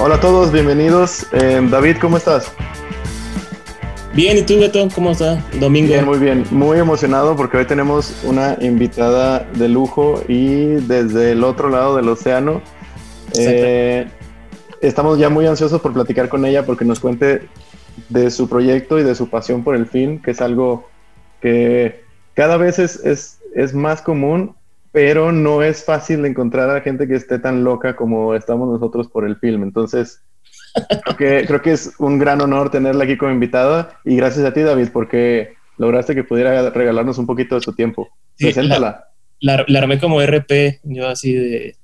Hola a todos, bienvenidos. Eh, David, ¿cómo estás? Bien, ¿y tú, Beto? ¿Cómo está? Domingo. Bien, muy bien. Muy emocionado porque hoy tenemos una invitada de lujo y desde el otro lado del océano. Eh, estamos ya muy ansiosos por platicar con ella porque nos cuente de su proyecto y de su pasión por el film, que es algo que cada vez es, es, es más común pero no es fácil encontrar a gente que esté tan loca como estamos nosotros por el film. Entonces, creo que, creo que es un gran honor tenerla aquí como invitada y gracias a ti, David, porque lograste que pudiera regalarnos un poquito de tu tiempo. Preséntala. La, la, armé como RP, yo así de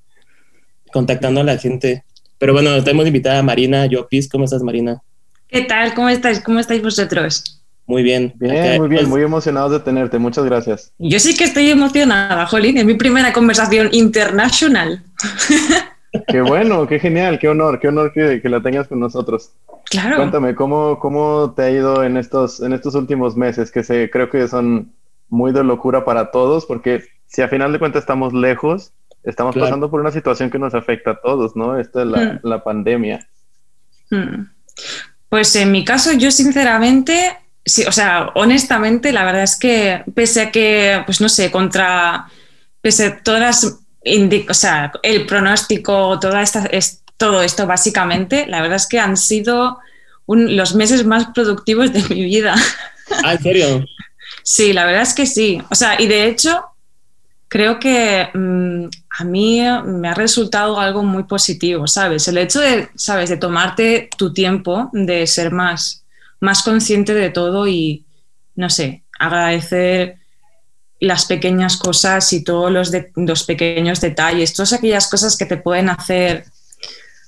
contactando a la gente. Pero bueno, tenemos invitada a Marina Yopis. ¿Cómo estás, Marina? ¿Qué tal? ¿Cómo estáis? ¿Cómo estáis vosotros? Muy bien. Bien, muy bien, muy emocionados de tenerte. Muchas gracias. Yo sí que estoy emocionada, Jolín. Es mi primera conversación internacional. Qué bueno, qué genial, qué honor, qué honor que, que, la tengas con nosotros. Claro. Cuéntame, ¿cómo, ¿cómo te ha ido en estos, en estos últimos meses? Que se, creo que son muy de locura para todos, porque si a final de cuentas estamos lejos, estamos claro. pasando por una situación que nos afecta a todos, ¿no? Esta es la, Hmm. la pandemia. Hmm. Pues en mi caso, yo sinceramente Sí, o sea, honestamente, la verdad es que pese a que, pues no sé, contra, pese a todas las, o sea, el pronóstico, toda esta, es, todo esto básicamente, la verdad es que han sido un, los meses más productivos de mi vida. Ah, ¿en serio? Sí, la verdad es que sí. O sea, y de hecho, creo que mmm, a mí me ha resultado algo muy positivo, ¿sabes? El hecho de, ¿sabes? De tomarte tu tiempo, de ser más más consciente de todo y, no sé, agradecer las pequeñas cosas y todos los, de, los, pequeños detalles, todas aquellas cosas que te pueden hacer,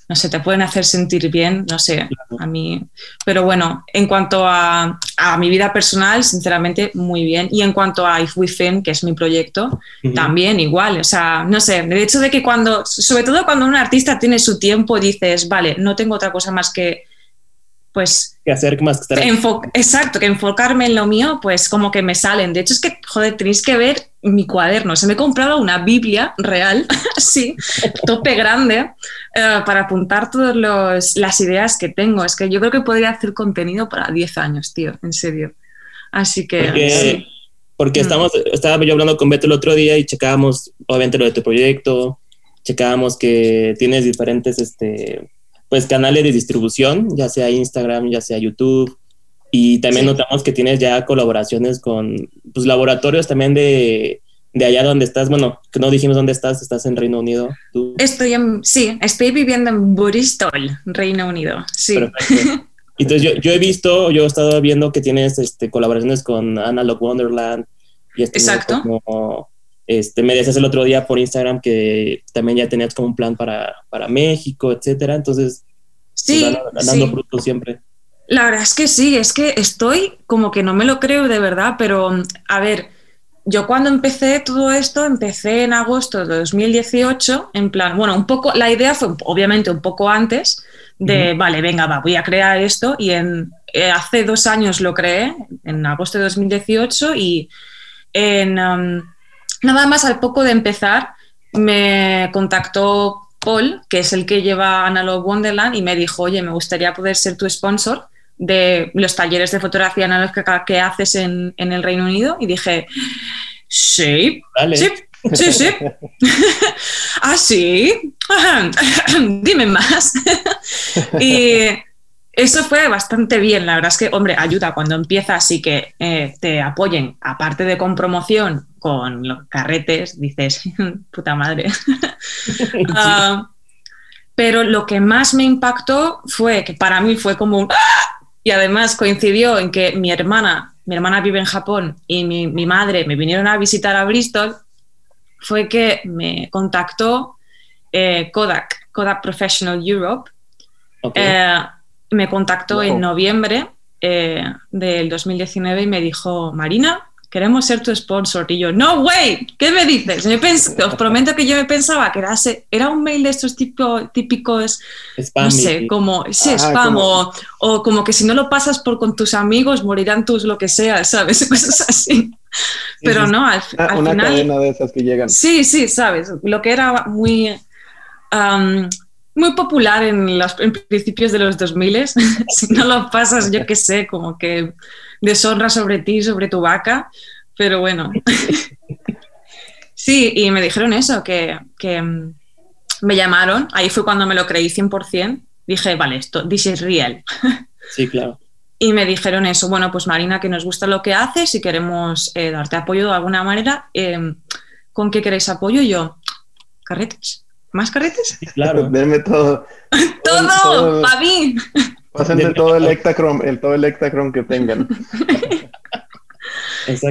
no sé, te pueden hacer sentir bien, no sé, a mí. Pero bueno, en cuanto a, a mi vida personal, sinceramente, muy bien. Y en cuanto a If We Film, que es mi proyecto, uh -huh. también igual. O sea, no sé, el hecho de que cuando, sobre todo cuando un artista tiene su tiempo, dices, vale, no tengo otra cosa más que pues... Que hacer más que estar... Exacto, que enfocarme en lo mío, pues como que me salen. De hecho, es que, joder, tenéis que ver mi cuaderno. Se me he comprado una Biblia real, así, tope grande, uh, para apuntar todas las ideas que tengo. Es que yo creo que podría hacer contenido para 10 años, tío, en serio. Así que... Porque, sí. porque estamos, estaba yo hablando con Beto el otro día y checábamos, obviamente, lo de tu proyecto, checábamos que tienes diferentes, este pues canales de distribución, ya sea Instagram, ya sea YouTube, y también sí. notamos que tienes ya colaboraciones con pues, laboratorios también de, de, allá donde estás, bueno, no dijimos dónde estás, estás en Reino Unido. ¿tú? Estoy en, sí, estoy viviendo en Bristol, Reino Unido, sí. Perfecto. Entonces yo, yo, he visto, yo he estado viendo que tienes este, colaboraciones con Analog Wonderland. Y Exacto. Como, este, me decías el otro día por Instagram que también ya tenías como un plan para, para México, etcétera. Entonces, sí, pues, dando, dando sí. frutos siempre. La verdad es que sí, es que estoy como que no me lo creo de verdad, pero a ver, yo cuando empecé todo esto, empecé en agosto de 2018, en plan, bueno, un poco, la idea fue obviamente un poco antes de, uh -huh. vale, venga, va, voy a crear esto y en, eh, hace dos años lo creé, en agosto de 2018 y en... Um, Nada más al poco de empezar me contactó Paul, que es el que lleva Analog Wonderland, y me dijo, oye, me gustaría poder ser tu sponsor de los talleres de fotografía analógica que haces en, en el Reino Unido. Y dije, sí, Dale. sí, sí, sí. ah, sí. Dime más. y eso fue bastante bien, la verdad es que, hombre, ayuda cuando empiezas y que eh, te apoyen, aparte de con promoción, con los carretes, dices, puta madre. uh, pero lo que más me impactó fue que para mí fue como un... ¡Ah! Y además coincidió en que mi hermana, mi hermana vive en Japón y mi, mi madre me vinieron a visitar a Bristol, fue que me contactó eh, Kodak, Kodak Professional Europe. Okay. Eh, me contactó wow. en noviembre eh, del 2019 y me dijo, Marina, queremos ser tu sponsor. Y yo, no, way, ¿qué me dices? Me os prometo que yo me pensaba que era, era un mail de estos tipo, típicos, spam no sé, como, sí, ah, spam, como... O, o, como que si no lo pasas por con tus amigos, morirán tus lo que sea, ¿sabes? Cosas así. Pero no, al, una, al una final... cadena de esas que llegan. Sí, sí, ¿sabes? Lo que era muy... Um, muy popular en los en principios de los 2000. si no lo pasas, yo qué sé, como que deshonra sobre ti, sobre tu vaca. Pero bueno. sí, y me dijeron eso, que, que mm, me llamaron. Ahí fue cuando me lo creí 100%. Dije, vale, esto, this is real. Sí, claro. Y me dijeron eso, bueno, pues Marina, que nos gusta lo que haces y queremos eh, darte apoyo de alguna manera. eh, ¿Con qué queréis apoyo? Y yo, carretes. ¿Más carretes? Sí, claro. Denme todo. ¡Todo! todo. ¡Para mí! Pasen de todo el Ektachrome, el todo el Ektachrome que tengan.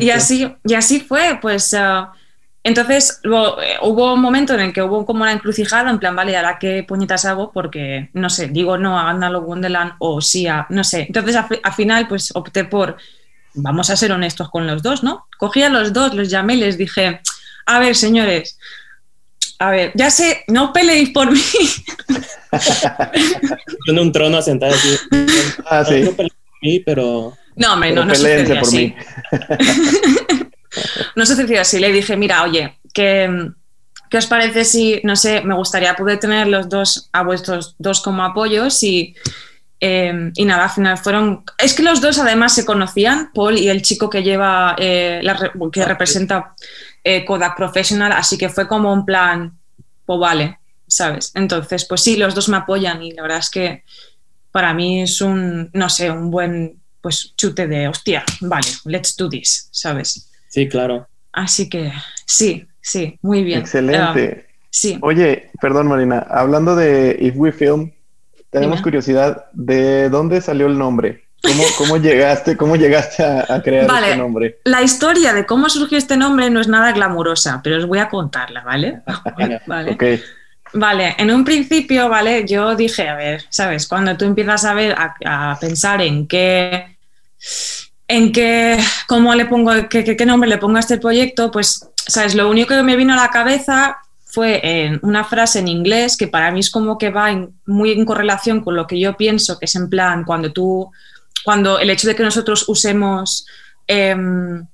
Y así, y así fue, pues ah, entonces luego, eh, hubo un momento en el que hubo como una encrucijada, en plan, vale, ¿ahora qué puñetas hago? Porque, no sé, digo no a Gandalf Wonderland o sí a, no sé. Entonces al final pues opté por, vamos a ser honestos con los dos, ¿no? Cogí a los dos, los llamé y les dije, a ver, señores, a ver, ya sé, no peleéis por mí, En un trono sentado así. Ah, sí. No peleé por mí, pero no, hombre, no, no sucedió por así. mí. No sucedió así. Le dije, mira, oye, que, ¿qué os parece si, no sé, me gustaría poder tener los dos a vuestros dos como apoyos y, eh, y nada, al final fueron... Es que los dos además se conocían, Paul y el chico que lleva, eh, la que representa eh, Kodak Professional, así que fue como un plan, pues vale, ¿sabes? Entonces, pues sí, los dos me apoyan y la verdad es que para mí es un, no sé, un buen pues chute de, hostia, vale, let's do this, ¿sabes? sí, claro. Así que sí, sí, muy bien. Excelente. Ah, sí, Oye, perdón Marina, hablando de If We Film, tenemos curiosidad de dónde salió el nombre. ¿Cómo, cómo llegaste, cómo llegaste a, a crear Vale. este nombre? la historia de cómo surgió este nombre no es nada glamurosa, pero os voy a contarla, ¿vale? Venga. Vale. Vale, en un principio, ¿vale? Yo dije, a ver, ¿sabes? Cuando tú empiezas a ver, a, a pensar en qué, en qué, cómo le pongo, qué, qué- qué nombre le pongo a este proyecto, pues, ¿sabes? Lo único que me vino a la cabeza fue en una frase en inglés que para mí es como que va en- muy en correlación con lo que yo pienso, que es en plan, cuando tú, cuando el hecho de que nosotros usemos em,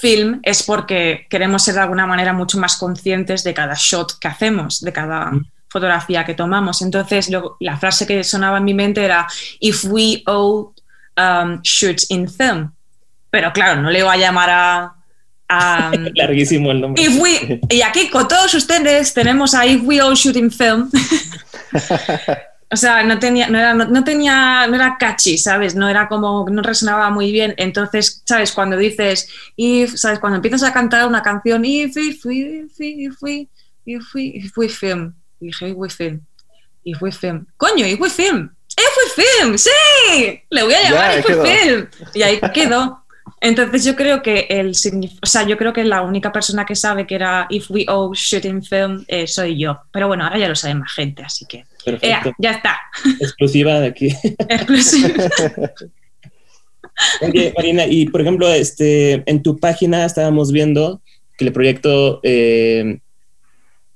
film es porque queremos ser de alguna manera mucho más conscientes de cada shot que hacemos, de cada Mm. fotografía que tomamos. Entonces, lo- la frase que sonaba en mi mente era, if we all um, shoot in film. Pero claro, no le iba a llamar a... a Larguísimo el nombre. If we, y aquí con todos ustedes tenemos a If We All Shoot in Film. o sea, no tenía, no era, no, no tenía, no era catchy, ¿sabes? No era como, no resonaba muy bien. Entonces, ¿sabes? Cuando dices, if, ¿sabes? Cuando empiezas a cantar una canción, if, if, if, if, if, we, if we film. Y dije, if we film. If we film. Coño, if we film. If we film, sí. Le voy a llamar ahí if we film. Y ahí quedó. Entonces yo creo que el o sea, yo creo que la única persona que sabe que era If We All Shoot in Film eh, soy yo. Pero bueno, ahora ya lo sabe más gente, así que Perfecto. ya está. Exclusiva de aquí. Exclusivo. Oye, Marina, y por ejemplo, este, en tu página estábamos viendo que el proyecto eh,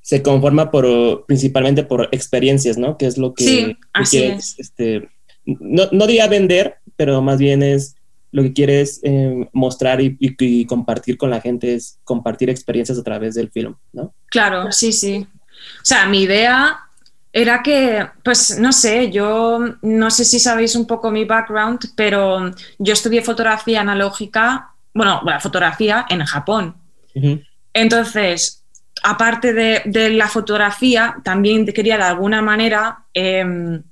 se conforma por principalmente por experiencias, ¿no? Que es lo que Sí, que así quieres, este, no, no diría vender, pero más bien es lo que quieres eh, mostrar y, y- y compartir con la gente, es compartir experiencias a través del film, ¿no? Claro, sí, sí. O sea, mi idea era que, pues no sé, yo no sé si sabéis un poco mi background, pero yo estudié fotografía analógica, bueno, la fotografía en Japón. Entonces, aparte de, de la fotografía, también quería de alguna manera em,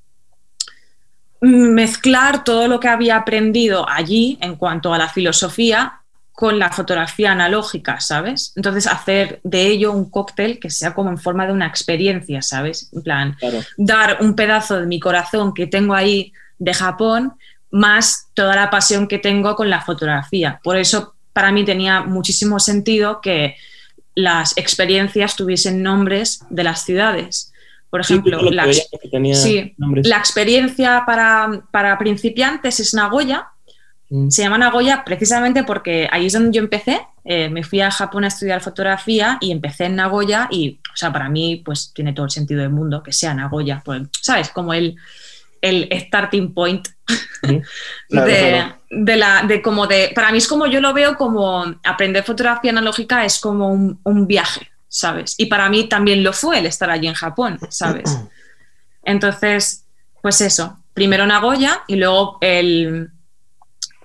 mezclar todo lo que había aprendido allí en cuanto a la filosofía con la fotografía analógica, ¿sabes? Entonces, hacer de ello un cóctel que sea como en forma de una experiencia, ¿sabes? En plan, Claro. dar un pedazo de mi corazón que tengo ahí de Japón, más toda la pasión que tengo con la fotografía. Por eso para mí tenía muchísimo sentido que las experiencias tuviesen nombres de las ciudades. Por ejemplo, la, sí, la experiencia para, para principiantes es Nagoya. Mm. Se llama Nagoya precisamente porque ahí es donde yo empecé. Eh, me fui a Japón a estudiar fotografía y empecé en Nagoya y, o sea, para mí, pues tiene todo el sentido del mundo que sea Nagoya. Pues, ¿Sabes? Como el, el starting point Ujú. Claro, de, claro. de la, de como de, para mí es como yo lo veo como aprender fotografía analógica es como un, un viaje, ¿sabes? Y para mí también lo fue el estar allí en Japón, ¿sabes? Entonces, pues eso, primero Nagoya y luego el,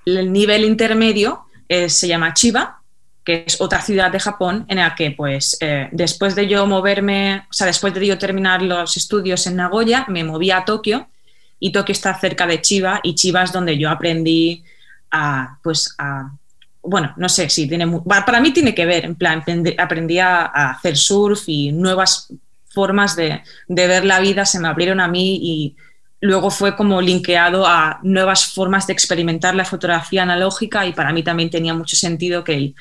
el nivel intermedio eh, se llama Chiba, que es otra ciudad de Japón en la que, pues, eh, después de yo moverme, o sea, después de yo terminar los estudios en Nagoya, me moví a Tokio y Tokio está cerca de Chiba y Chiba es donde yo aprendí a, pues, a, bueno, no sé si tiene, para mí tiene que ver, en plan, aprendí a, hacer surf y nuevas formas de, de ver la vida se me abrieron a mí y luego fue como linkeado a nuevas formas de experimentar la fotografía analógica y para mí también tenía mucho sentido que el,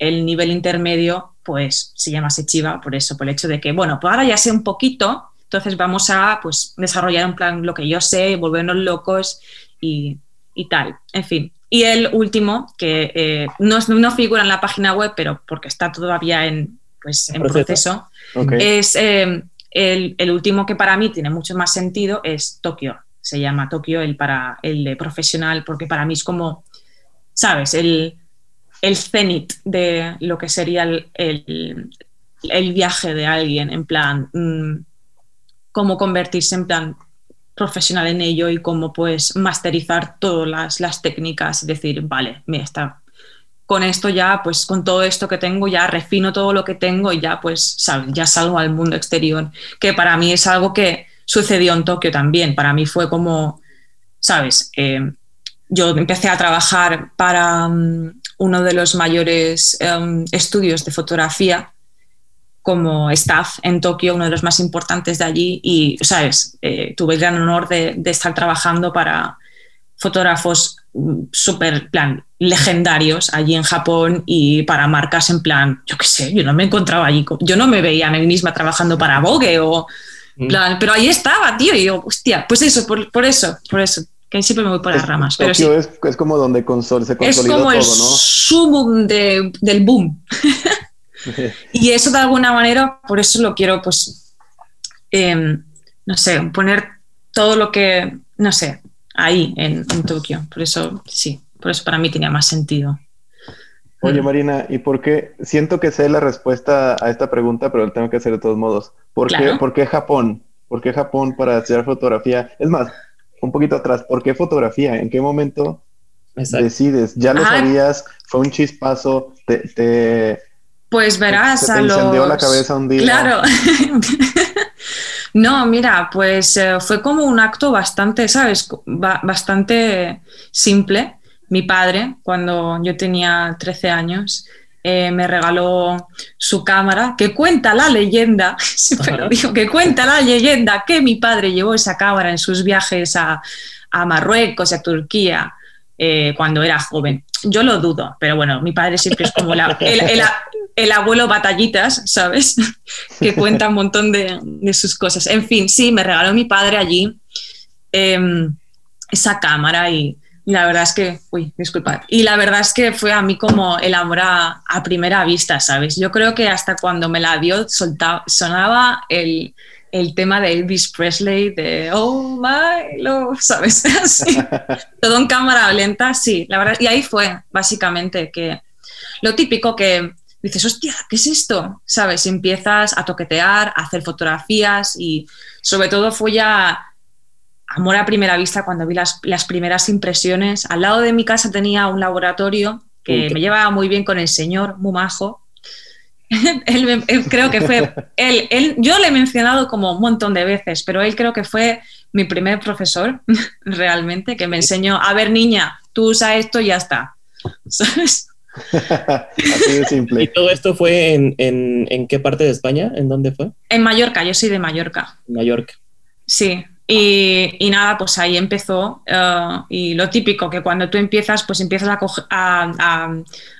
el nivel intermedio pues se llamase Chiva por eso, por el hecho de que, bueno, pues ahora ya sé un poquito, entonces vamos a pues desarrollar un plan lo que yo sé, volvernos locos y, y tal. En fin. Y el último, que eh, no, no, figura en la página web, pero porque está todavía en, pues, en proceso, es eh, el, último que para mí tiene mucho más sentido, es Tokio. Se llama Tokio el, para, el de profesional, porque para mí es como, ¿sabes? El, el de lo que sería el, el, viaje de alguien, en plan, mm, cómo convertirse en plan profesional en ello y cómo pues masterizar todas las, las técnicas y decir, vale, me está con esto ya, pues con todo esto que tengo, ya refino todo lo que tengo y ya pues. Ya salgo al mundo exterior, que para mí es algo que sucedió en Tokio también, para mí fue como, ¿sabes? Eh, yo empecé a trabajar para mm, uno de los mayores em, estudios de fotografía como staff en Tokio, uno de los más importantes de allí, y, ¿sabes? Eh, tuve el gran honor de, estar trabajando para fotógrafos mm, súper, plan, legendarios allí en Japón y para marcas en plan, yo qué sé, yo no me encontraba allí, yo no me veía a mí misma trabajando para Vogue o, mm. plan, pero ahí estaba, tío, y yo, hostia, pues eso, por, por eso, por eso, que siempre me voy por las ramas. Pero sí. es, es, como donde consol, se consolidó todo, ¿no? Es como el de, del boom. y eso de alguna manera, por eso lo quiero, pues, em, no sé, poner todo lo que, no sé, ahí en, en, Tokio. Por eso, sí, por eso para mí tenía más sentido. Oye, mm. Marina, ¿y por qué? Siento que sé la respuesta a esta pregunta, pero lo tengo que hacer de todos modos. ¿Por, qué, ¿por qué Japón? ¿Por qué Japón para hacer fotografía? Es más, un poquito atrás, ¿por qué fotografía? ¿En qué momento decides? ¿Ya lo sabías? ¿Fue un chispazo? ¿Te, pues verás, te, encendió la cabeza un día? Claro. no, mira, pues eh, fue como un acto bastante, ¿sabes? bastante simple. Mi padre, cuando yo tenía 13 años, eh, me regaló su cámara, que cuenta la leyenda, pero que cuenta la leyenda que mi padre llevó esa cámara en sus viajes a, Marruecos y a Turquía eh, cuando era joven. Yo lo dudo, pero bueno, mi padre siempre es como el, abuelo batallitas, ¿sabes? que cuenta un montón de, sus cosas. En fin, sí, me regaló mi padre allí em, esa cámara y y la verdad es que, uy, disculpad. Y la verdad es que fue a mí como el amor a, primera vista, ¿sabes? Yo creo que hasta cuando me la dio sonaba el, el tema de Elvis Presley, de Oh my love, ¿sabes? Así. Todo en cámara lenta, sí, la verdad. Y ahí fue, básicamente, que lo típico que dices, hostia, ¿qué es esto? ¿Sabes? Empiezas a toquetear, a hacer fotografías y sobre todo fue ya amor a primera vista cuando vi las, primeras impresiones. Al lado de mi casa tenía un laboratorio que me llevaba muy bien con el señor, muy majo. él, creo que fue, él, él, yo le he mencionado como un montón de veces, pero él creo que fue mi primer profesor realmente, que me enseñó, a ver niña, tú usa esto y ya está. ¿Sabes? Así de simple. ¿Y todo esto fue en, en, en, qué parte de España? ¿En dónde fue? En Mallorca, yo soy de Mallorca. Mallorca. Sí, y, nada, pues ahí empezó. Eh, y lo típico, que cuando tú empiezas, pues empiezas a,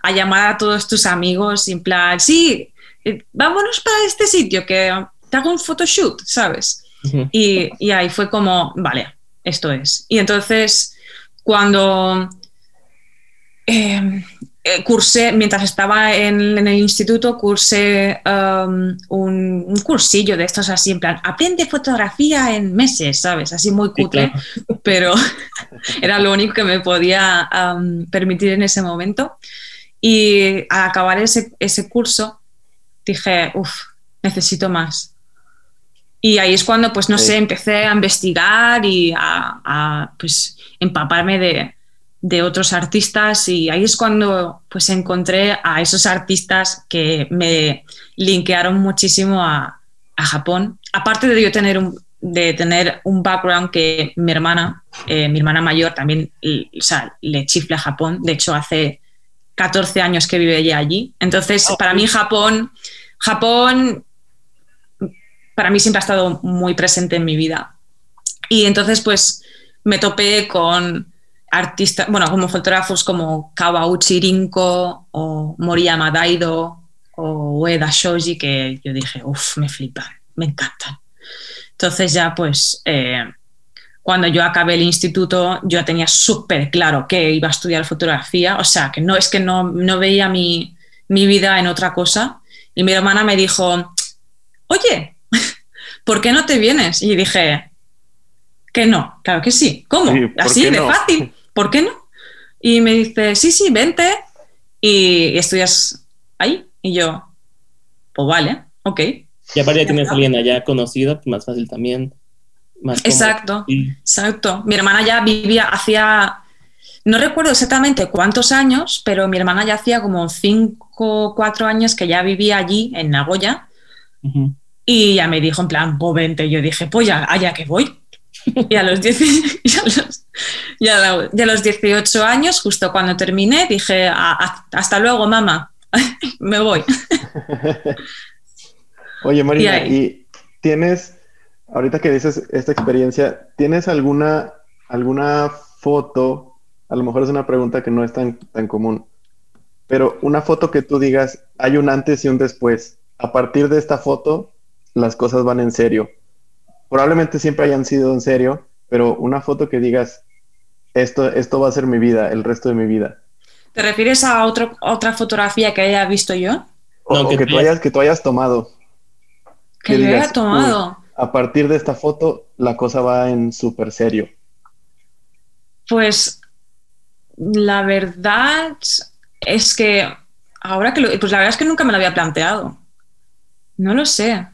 a, llamar a todos tus amigos, en plan, sí, eh, vámonos para este sitio, que te hago un photoshoot, ¿sabes? y, y, ahí fue como, vale, esto es. Y entonces, cuando eh, eh, cursé, mientras estaba en, el instituto, cursé um, un, cursillo de estos así, en plan, aprende fotografía en meses, ¿sabes? Así muy cutre, pero era lo único que me podía um, permitir en ese momento. Y al acabar ese, ese curso, dije, uff, necesito más. Y ahí es cuando, pues no sé, empecé a investigar y a, pues, empaparme de, de, otros artistas y ahí es cuando pues encontré a esos artistas que me linkearon muchísimo a, a Japón. Aparte de yo tener un, de tener un background que mi hermana, eh, mi hermana mayor también o sea, le chifla a Japón. De hecho, hace 14 años que vive ella allí. Entonces, para mí Japón, Japón, para mí siempre ha estado muy presente en mi vida. Y entonces, pues, me topé con artistas, bueno, como fotógrafos como Kawauchi Rinko o Moriyama Daido o Ueda Shoji, que yo dije, uff, me flipan, me encantan. Entonces ya pues eh, cuando yo acabé el instituto yo tenía súper claro que iba a estudiar fotografía, o sea, que no es que no, no veía mi, mi, vida en otra cosa. Y mi hermana me dijo, oye, ¿por qué no te vienes? Y dije, que no, claro que sí. ¿Cómo? Así de fácil, ¿por qué no? Y me dice, sí, sí, vente y estudias ahí. Y yo, pues vale, ok. Y aparte ya tienes a alguien allá conocido, pues más fácil también. Más exacto, exacto. Mi hermana ya vivía, hacía, no recuerdo exactamente cuántos años, pero mi hermana ya hacía como cinco, cuatro años que ya vivía allí, en Nagoya. Y ya me dijo en plan, pues vente. Yo dije, pues ya, allá que voy. y a los, los 18 años, justo cuando terminé, dije, hasta luego, mamá, me voy. Oye, Marina, y, tienes, ahorita que dices esta experiencia, ¿tienes alguna, alguna foto? A lo mejor es una pregunta que no es tan, tan común, pero una foto que tú digas, hay un antes y un después. A partir de esta foto, las cosas van en serio. Probablemente siempre hayan sido en serio, pero una foto que digas, esto, esto va a ser mi vida, el resto de mi vida. ¿Te refieres a otro, otra fotografía que haya visto yo? O, que, tú hayas, que tú hayas tomado que, yo haya tomado. a partir de esta foto, la cosa va en súper serio. Pues la verdad es que ahora que lo, pues la verdad es que nunca me lo había planteado. No lo sé.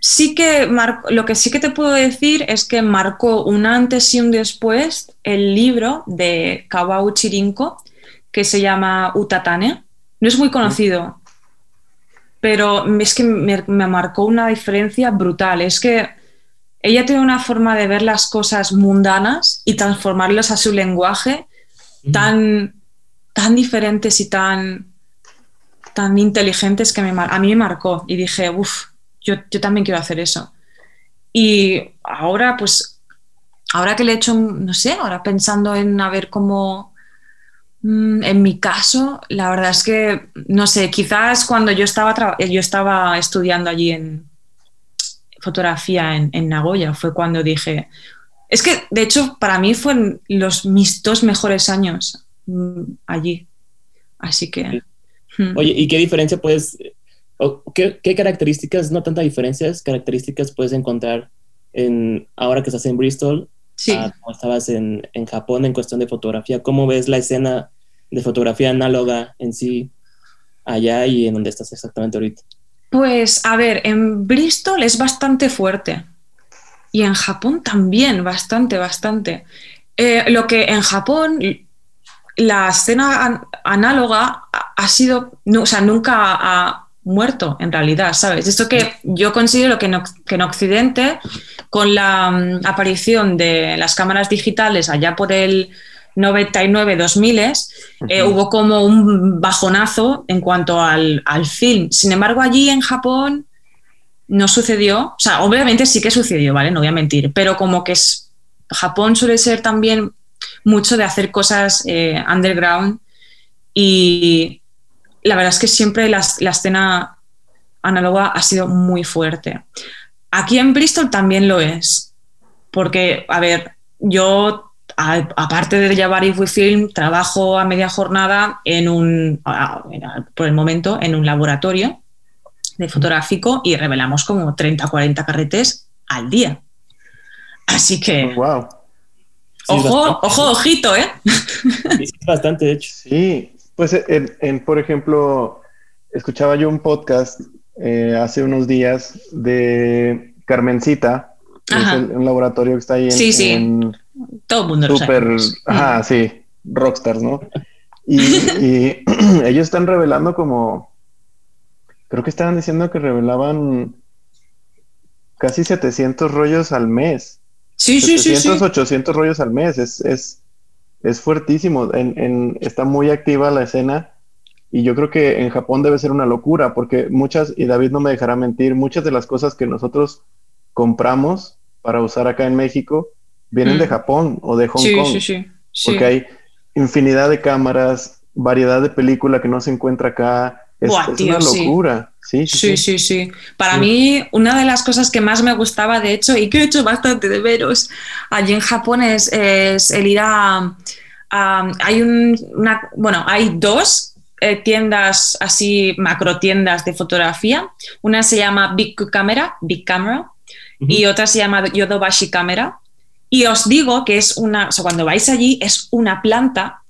Sí que lo que sí que te puedo decir es que marcó un antes y un después el libro de Kawau Chirinko que se llama Utatane. No es muy conocido, pero es que me, marcó una diferencia brutal. Es que ella tiene una forma de ver las cosas mundanas y transformarlas a su lenguaje tan, tan diferentes y tan, tan inteligentes que a mí me marcó. Y dije, uff, yo, yo también quiero hacer eso. Y ahora, pues, ahora que le he hecho, no sé, ahora pensando en a ver cómo Mm, en mi caso, la verdad es que, no sé, quizás cuando yo estaba, yo estaba estudiando allí en fotografía en, Nagoya, fue cuando dije, es que de hecho para mí fueron los, mis dos mejores años mm, allí. Así que... Hmm. Oye, ¿y qué diferencia puedes, qué, qué, características, no tantas diferencias, características puedes encontrar en, ahora que estás en Bristol Sí. como estabas en, en, Japón en cuestión de fotografía. ¿Cómo ves la escena de fotografía análoga en sí allá y en donde estás exactamente ahorita? Pues a ver, en Bristol es bastante fuerte y en Japón también, bastante, bastante. Eh, lo que en Japón la escena análoga ha sido, o sea, nunca ha muerto en realidad, ¿sabes? Esto que yo considero que que en Occidente, con la mm, aparición de las cámaras digitales allá por el 99, 2000, eh, hubo como un bajonazo en cuanto al, film. Sin embargo, allí en Japón no sucedió, o sea, obviamente sí que sucedió, ¿vale? No voy a mentir, pero como que es, Japón suele ser también mucho de hacer cosas eh, underground y la verdad es que siempre la, la escena análoga ha sido muy fuerte. Aquí en Bristol también lo es, porque, a ver, yo aparte de llevar Film, trabajo a media jornada en un, por el momento, en un laboratorio de fotográfico y revelamos como 30 o 40 carretes al día. Así que... wow. ojo, ojo, ojito, ¿eh? Sí, bastante, de hecho. Sí, pues en, por ejemplo, escuchaba yo un podcast eh, hace unos días de Carmencita, que es el- un laboratorio que está ahí en, Sí, sí. en Todo el mundo lo sabe. super, ajá, sí, rockstars, ¿no? Y, y ellos están revelando como, creo que estaban diciendo que revelaban casi 700 rollos al mes. Sí, sí, sí, sí. 700, 800 rollos al mes, es, es, es fuertísimo, en, en- está muy activa la escena y yo creo que en Japón debe ser una locura porque muchas, y David no me dejará mentir, muchas de las cosas que nosotros compramos para usar acá en México vienen Mm. de Japón o de Hong Sí, Kong, sí, sí. sí. porque hay infinidad de cámaras, variedad de película que no se encuentra acá, es, Buah, es tío, una sí. locura. Sí, sí, Sí, sí. sí, sí. Para mí, una de las cosas que más me gustaba, de hecho, y que he hecho bastante de veros allí en Japón, es, es el ir a. a- hay un, una, bueno, hay dos eh, tiendas así, macro tiendas de fotografía. Una se llama Big Camera, Big Camera, y otra se llama Yodobashi Camera. Y os digo que es una, o sea, cuando vais allí es una planta,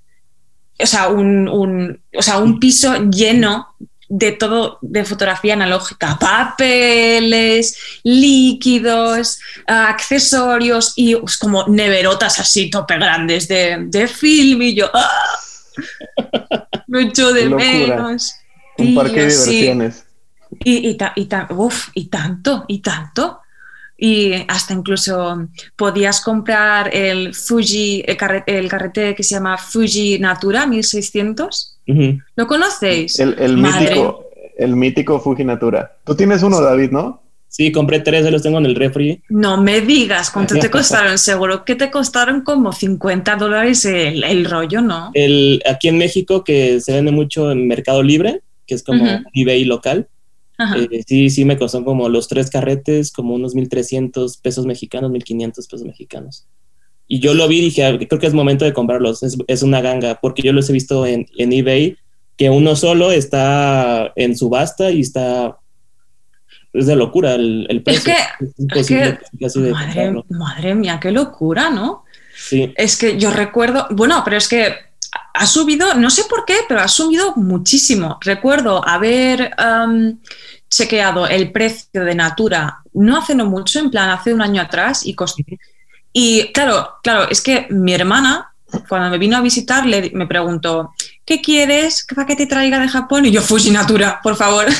o sea, un, un- o sea, un piso lleno de todo de fotografía analógica, papeles, líquidos, accesorios y pues, como neverotas así tope grandes de, de film y yo ¡ah! lo echo de locura. menos. Un parque de sí. diversiones. Y, y, ta- y ta- uf, y tanto, y tanto. Y hasta incluso podías comprar el Fuji, el, carre- el carrete que se llama Fuji Natura 1600. Ujú. ¿Lo conocéis? El, mítico, el mítico Fuji Natura. Tú tienes uno, David, ¿no? Sí, compré tres, los tengo en el refri. No me digas cuánto te costaron. Seguro que te costaron como 50 dólares el, el rollo, ¿no? El, aquí en México, que se vende mucho en Mercado Libre, que es como Ujú. eBay local. Eh, sí, sí me costó como los tres carretes, como unos 1.300 pesos mexicanos, 1.500 pesos mexicanos. Y yo lo vi y dije, "Ah, creo que es momento de comprarlos, es, es una ganga, porque yo los he visto en, en eBay, que uno solo está en subasta y está... Es de locura el, el precio. que- imposible casi de Madre, madre mía, qué locura, ¿no? Sí. Es que yo recuerdo, bueno, pero es que ha subido, no sé por qué, pero ha subido muchísimo. Recuerdo haber am, chequeado el precio de Natura no hace no mucho, en plan hace un año atrás, y, cost- y claro, claro, es que mi hermana, cuando me vino a visitar, le, me preguntó, ¿qué quieres para que te traiga de Japón? Y yo, Fuji Natura, por favor.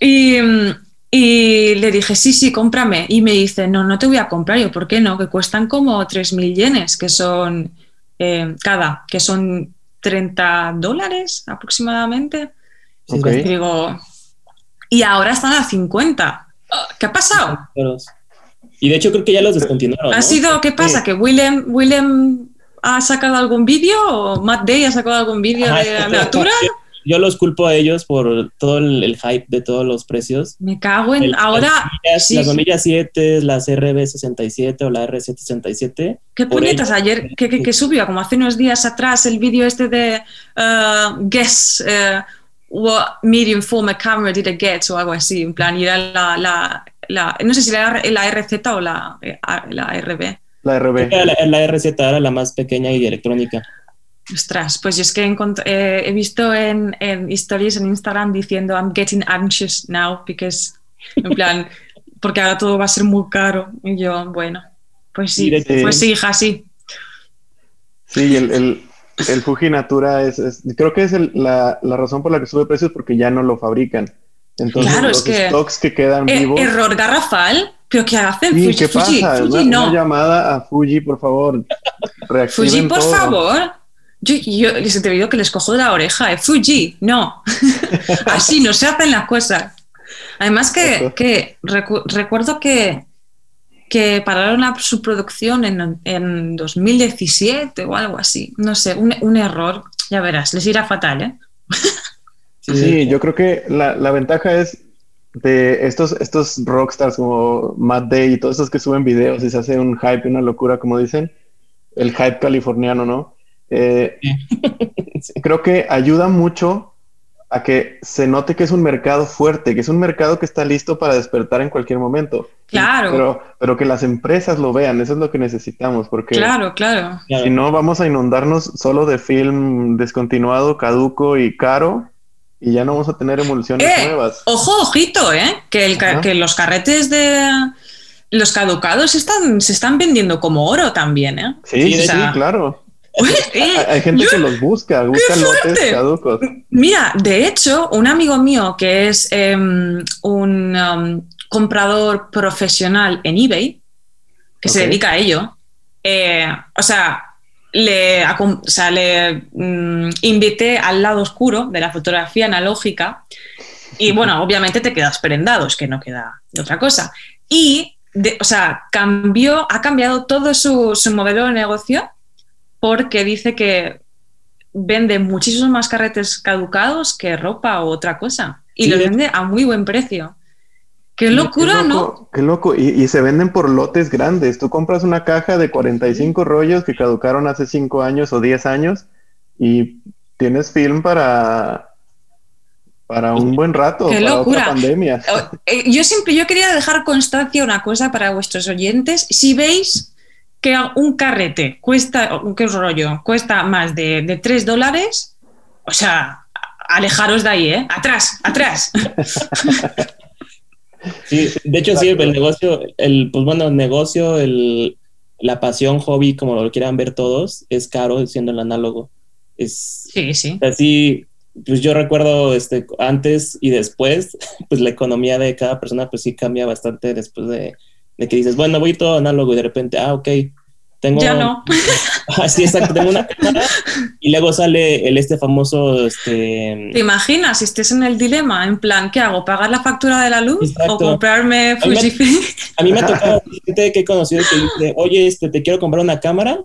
Y, mm, y le dije, sí, sí, cómprame. Y me dice, no, no te voy a comprar. Yo, ¿por qué no? Que cuestan como 3.000 yenes, que son eh, cada, que son 30 dólares aproximadamente. Y digo, y ahora están a 50. ¿Qué ha pasado? Y de hecho creo que ya los descontinuaron. ¿Ha sido, qué pasa? ¿Que Willem, Willem ha sacado algún vídeo o Matt Day ha sacado algún vídeo de Natura? Yo los culpo a ellos por todo el, el hype de todos los precios. Me cago en... El- ahora, las sí, las sí. bombillas 7, las RB67 o la R767. ¿Qué puñetas? Ayer que, que, que subió, como hace unos días atrás, el vídeo este de uh, Guess uh, what medium format camera did I get o algo así, en plan, y era la, la, la- no sé si era la RZ o la, la RB. La RB. La, la RZ era la más pequeña y electrónica. Ostras, pues yo es que eh, he visto en, en stories en Instagram diciendo I'm getting anxious now because, en plan, porque ahora todo va a ser muy caro. Y yo, bueno, pues sí, pues sí. hija, sí. Sí, el, el, el Fuji Natura es, es- creo que es el- la, la razón por la que sube precios porque ya no lo fabrican. Entonces Claro, es los que- stocks que quedan Eh, vivos. error garrafal, pero ¿qué hacen? Sí, Fuji, ¿qué Fuji, pasa? Fuji, una, no. una llamada a Fuji, por favor. Fuji, por todo. favor. Yo, yo les he debido que les cojo de la oreja. eh. Fuji, no. Así no se hacen las cosas. Además que, que recu- recuerdo que, que pararon la, su producción en, en 2017 o algo así. No sé, un, un error. Ya verás, les irá fatal, ¿eh? Sí, yo creo que la, la ventaja es de estos, estos rockstars como Matt Day y todos estos que suben videos y se hace un hype, una locura, como dicen, el hype californiano, ¿no? Eh, Creo que ayuda mucho a que se note que es un mercado fuerte, que es un mercado que está listo para despertar en cualquier momento. Claro. Pero, pero que las empresas lo vean, eso es lo que necesitamos, porque Claro, claro. Si no vamos a inundarnos solo de film descontinuado, caduco y caro y ya no vamos a tener emulsiones Eh, nuevas. Ojo, ojito, ¿eh? Que, el que los carretes de los caducados están, se están vendiendo como oro también, ¿eh? Sí, Sí, claro. Eh, Hay, hay gente yo- que los busca, busca lotes fuerte! caducos. Mira, de hecho, un amigo mío que es em, un um, comprador profesional en eBay, que se dedica a ello, eh, o sea, le, acom- o sea, le mm, invité al lado oscuro de la fotografía analógica y bueno, obviamente te quedas prendado, es que no queda otra cosa. Y, de- o sea, cambió, ha cambiado todo su, su modelo de negocio porque dice que vende muchísimos más carretes caducados que ropa o otra cosa. Y Sí, los de- vende a muy buen precio. Qué Qué locura, ¿no? Qué loco. Y, y se venden por lotes grandes. Tú compras una caja de 45 rollos que caducaron hace 5 años o 10 años y tienes film para, para un buen rato, Qué para locura. otra pandemia. Eh, Yo siempre, yo quería dejar constancia una cosa para vuestros oyentes. Si veis que un carrete cuesta, qué rollo, cuesta más de, de 3 dólares, o sea, alejaros de ahí, ¿eh? Atrás, atrás. Sí, de hecho, sí, el negocio, el, pues bueno, el negocio, el, la pasión, hobby, como lo quieran ver todos, es caro siendo el análogo. Es Sí, sí. así, pues yo recuerdo este, antes y después, pues la economía de cada persona, pues sí cambia bastante después de, de que dices, bueno, voy todo análogo y de repente, ah, ok, tengo. Ya no. Ah, sí, exacto, tengo una cámara y luego sale el este famoso, este. ¿Te imaginas si estés en el dilema? En plan, ¿qué hago? ¿Pagar la factura de la luz Exacto. o comprarme A mí me- Fujifilm? A mí me ha tocado gente que he conocido que dice, oye, este, te quiero comprar una cámara,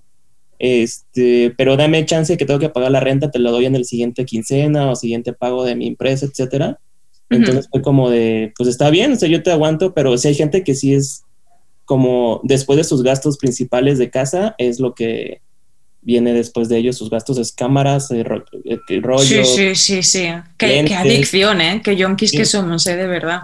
este, pero dame chance que tengo que pagar la renta, te lo doy en el siguiente quincena o siguiente pago de mi empresa, etcétera. Entonces fue como de, pues está bien, o sea, yo te aguanto, pero si hay gente que sí es como después de sus gastos principales de casa, es lo que viene después de ellos, sus gastos es cámaras, eh, ro- eh, rollo, Sí, sí, sí, sí. Qué, qué adicción, ¿eh? Qué yonkis Sí. que somos, ¿eh? De verdad.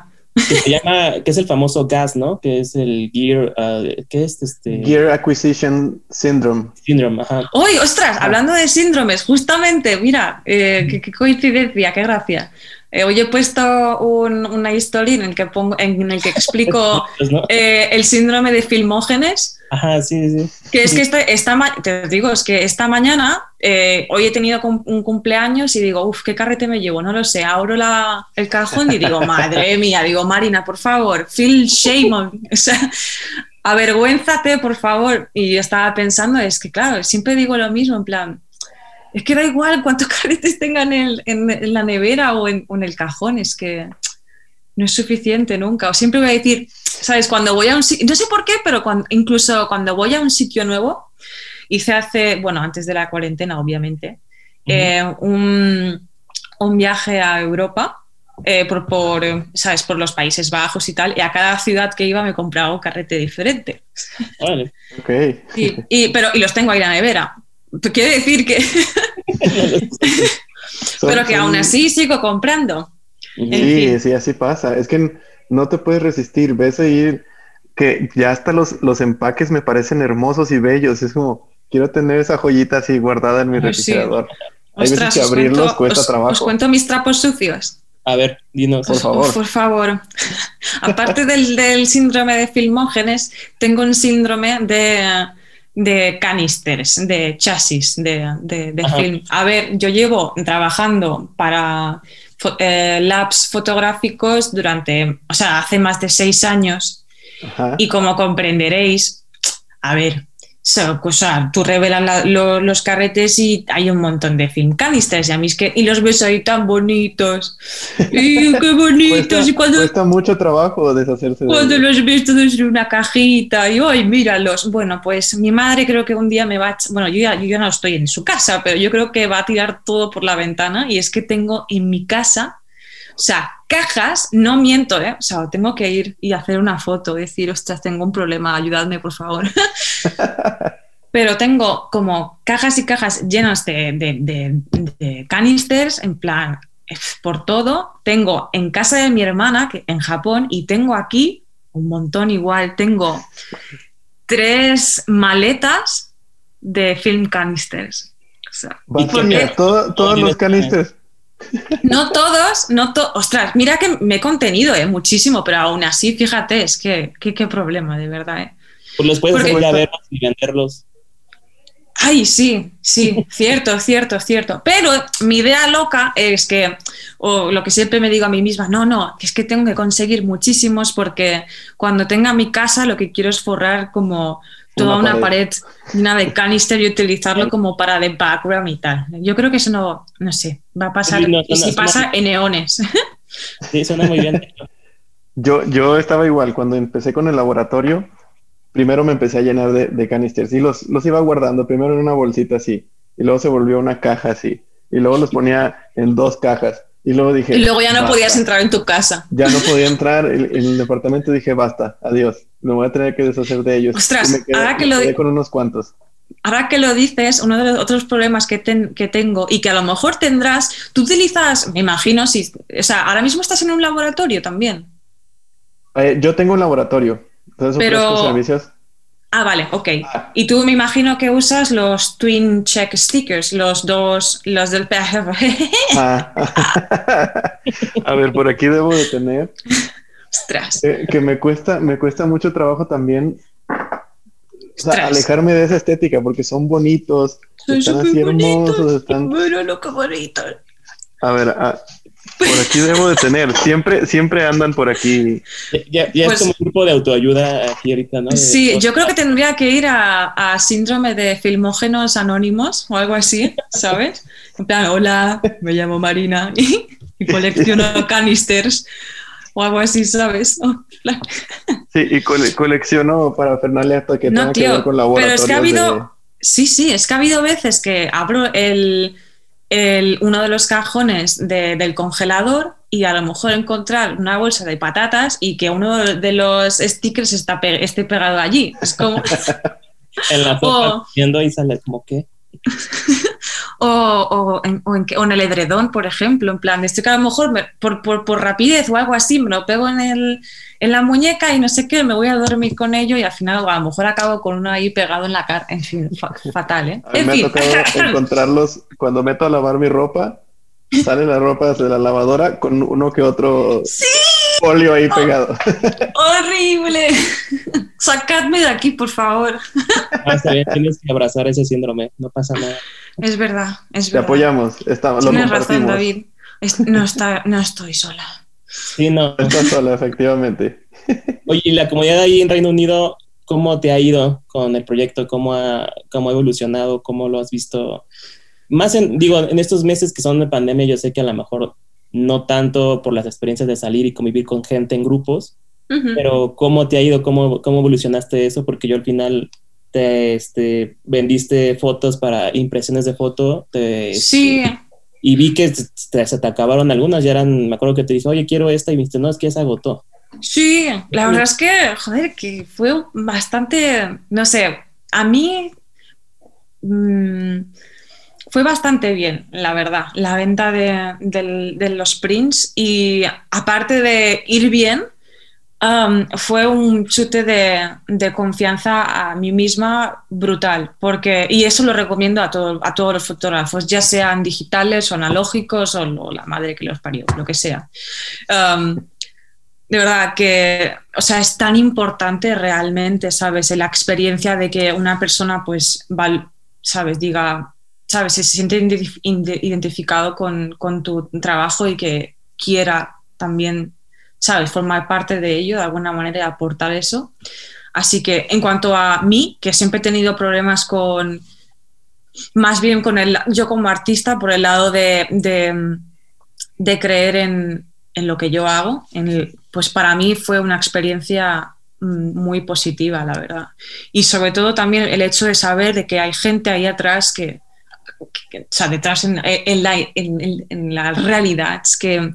que se llama, que es el famoso gas, ¿no? Que es el gear, ah, ¿qué es este? Gear Acquisition Syndrome. Syndrome, ajá. ¡Uy, Ah. ostras! Hablando de síndromes, justamente, mira, eh, qué, qué coincidencia, qué gracia. Eh, hoy he puesto un- una historia en el que, pongo, en el que explico eh, el síndrome de filmógenes, Ajá, sí, sí. que es que este- esta, te digo, es que esta mañana, eh, hoy he tenido un cumpleaños y digo, uff, ¿qué carrete me llevo? No lo sé, abro la, el cajón y digo, madre mía, digo, Marina, por favor, feel shame on, o sea, avergüénzate, por favor. Y yo estaba pensando, es que claro, siempre digo lo mismo, en plan, es que da igual cuántos carretes tengan en, el- en- en la nevera o en, o en el cajón, es que no es suficiente nunca. O siempre voy a decir, ¿sabes? Cuando voy a un sitio, no sé por qué, pero cuando- incluso cuando voy a un sitio nuevo, hice hace, bueno, antes de la cuarentena, obviamente, eh, un, un viaje a Europa. eh, por, por, ¿sabes? por los Países Bajos y tal, y a cada ciudad que iba me compraba un carrete diferente. Órale. Ok. Y, y- pero, y los tengo ahí en la nevera. Quiere decir que, pero que aún así sigo comprando. En Sí, fin. sí, así pasa. Es que no te puedes resistir. Ves ahí que ya hasta los, los empaques me parecen hermosos y bellos. Es como, quiero tener esa joyita así guardada en mi sí. refrigerador. Hay veces que os abrirlos cuento- cuesta os- trabajo. Os cuento mis trapos sucios. A ver, dinos. Por favor. Por favor. Aparte del, del síndrome de filmógenes, tengo un síndrome de, de canisters, de chasis, de, de- de film. A ver, yo llevo trabajando para eh, labs fotográficos durante, o sea, hace más de seis años. Ajá. Y como comprenderéis, a ver, so- o sea, tú revelas la- lo- los carretes y hay un montón de film y a mí es que, y los ves ahí tan bonitos. Y qué bonitos. Cuesta, y cuando, cuesta mucho trabajo deshacerse de cuando los ves todos en una cajita y hoy míralos. Bueno, pues mi madre creo que un día me va a... Bueno, yo ya, yo ya no estoy en su casa, pero yo creo que va a tirar todo por la ventana y es que tengo en mi casa, o sea, cajas, no miento, ¿eh? O sea, tengo que ir y hacer una foto, decir, ostras, tengo un problema, ayudadme, por favor. pero tengo como cajas y cajas llenas de, de- de- de canisters, en plan, eh, por todo. Tengo en casa de mi hermana, que, en Japón, y tengo aquí un montón igual. Tengo tres maletas de film canisters. O sea, todo- todos los directamente. canisters. No todos, no todos. Ostras, mira que me he contenido ¿eh? muchísimo, pero aún así, fíjate, es que qué problema, de verdad. ¿eh? Pues los puedes Porque... a verlos y venderlos. Ay, sí, sí, cierto, cierto, cierto. Pero mi idea loca es que, o lo que siempre me digo a mí misma, no, no, es que tengo que conseguir muchísimos porque cuando tenga mi casa lo que quiero es forrar como toda una, pared. llena de canister y utilizarlo como para de background y tal. Yo creo que eso no, no sé, va a pasar. y si pasa en eones. Sí, suena muy bien. yo, yo estaba igual cuando empecé con el laboratorio primero me empecé a llenar de, de canisters y los, los iba guardando primero en una bolsita así y luego se volvió una caja así y luego los ponía en dos cajas y luego dije... Y luego ya no podías entrar en tu casa. Ya no podía entrar en el, departamento dije, basta, adiós, me voy a tener que deshacer de ellos. Ostras, ahora que lo con unos cuantos. Ahora que lo dices, uno de los otros problemas que, que tengo y que a lo mejor tendrás, tú utilizas, me imagino, si, o sea, ahora mismo estás en un laboratorio también. Eh, yo tengo un laboratorio, pero... servicios. Ah, vale, ok. Ah. Y tú me imagino que usas los Twin Check Stickers, los dos, los del PHP. Ah. A ver, por aquí debo de tener. Ostras. Eh, que me cuesta, me cuesta mucho trabajo también alejarme de esa estética porque son bonitos. están así hermosos. Están... Bueno, loco bonito. A ver, ah, por aquí debo de tener, siempre, siempre andan por aquí. Ya, es pues como un grupo de autoayuda aquí ahorita, ¿no? sí, yo creo que tendría que ir a, síndrome de filmógenos anónimos o algo así, ¿sabes? En plan, hola, me llamo Marina y, colecciono canisters o algo así, ¿sabes? sí, y colecciono para Fernalia hasta que no, que ver con Pero es que ha habido, sí, sí, es que ha habido veces que abro el uno de los cajones del congelador y a lo mejor encontrar una bolsa de patatas y que uno de los stickers está esté pegado allí. Es como... en la foto viendo y sale como que... o, en, el edredón, por ejemplo, en plan, estoy que a lo mejor por, rapidez o algo así me lo pego en, el, en la muñeca y no sé qué, me voy a dormir con ello y al final a lo mejor acabo con uno ahí pegado en la cara, en fin, fatal, ¿eh? me ha tocado encontrarlos cuando meto a lavar mi ropa, sale la ropa de la lavadora con uno que otro... ¡Sí! polio ahí pegado. horrible. Sacadme de aquí, por favor. Ah, tienes que abrazar ese síndrome, no pasa nada. Es verdad, es Te apoyamos, estamos, Tienes razón, David. no, está, no estoy sola. Sí, no. Estás sola, efectivamente. Oye, y la comunidad ahí en Reino Unido, ¿cómo te ha ido con el proyecto? ¿Cómo ha, cómo ha evolucionado? ¿Cómo lo has visto? Más en, digo, en estos meses que son de pandemia, yo sé que a lo mejor no tanto por las experiencias de salir y convivir con gente en grupos, pero ¿cómo te ha ido? ¿Cómo, ¿Cómo evolucionaste eso? Porque yo al final te este, vendiste fotos para impresiones de foto. sí. y vi que se te acabaron algunas, ya eran, me acuerdo que te dije, oye, quiero esta, y me dijiste, no, es que ya se agotó. Sí, la verdad es que, joder, que fue bastante, no sé, a mí... Mmm, fue bastante bien, la verdad, la venta de, los prints y aparte de ir bien, um, fue un chute de, confianza a mí misma brutal, porque, y eso lo recomiendo a, a todos los fotógrafos, ya sean digitales o analógicos o, la madre que los parió, lo que sea. Um, de verdad que, o sea, es tan importante realmente, ¿sabes? La experiencia de que una persona, pues, ¿sabes? Diga, ¿sabes? Se siente identificado con, con, tu trabajo y que quiera también, ¿sabes? Formar parte de ello, de alguna manera, y aportar eso. Así que en cuanto a mí, que siempre he tenido problemas con, más bien con el, yo como artista, por el lado de, de, creer en, en, lo que yo hago, en pues para mí fue una experiencia mm, muy positiva, la verdad. Y sobre todo también el hecho de saber de que hay gente ahí atrás que, o sea, detrás en, la, en, la, realidad, es que,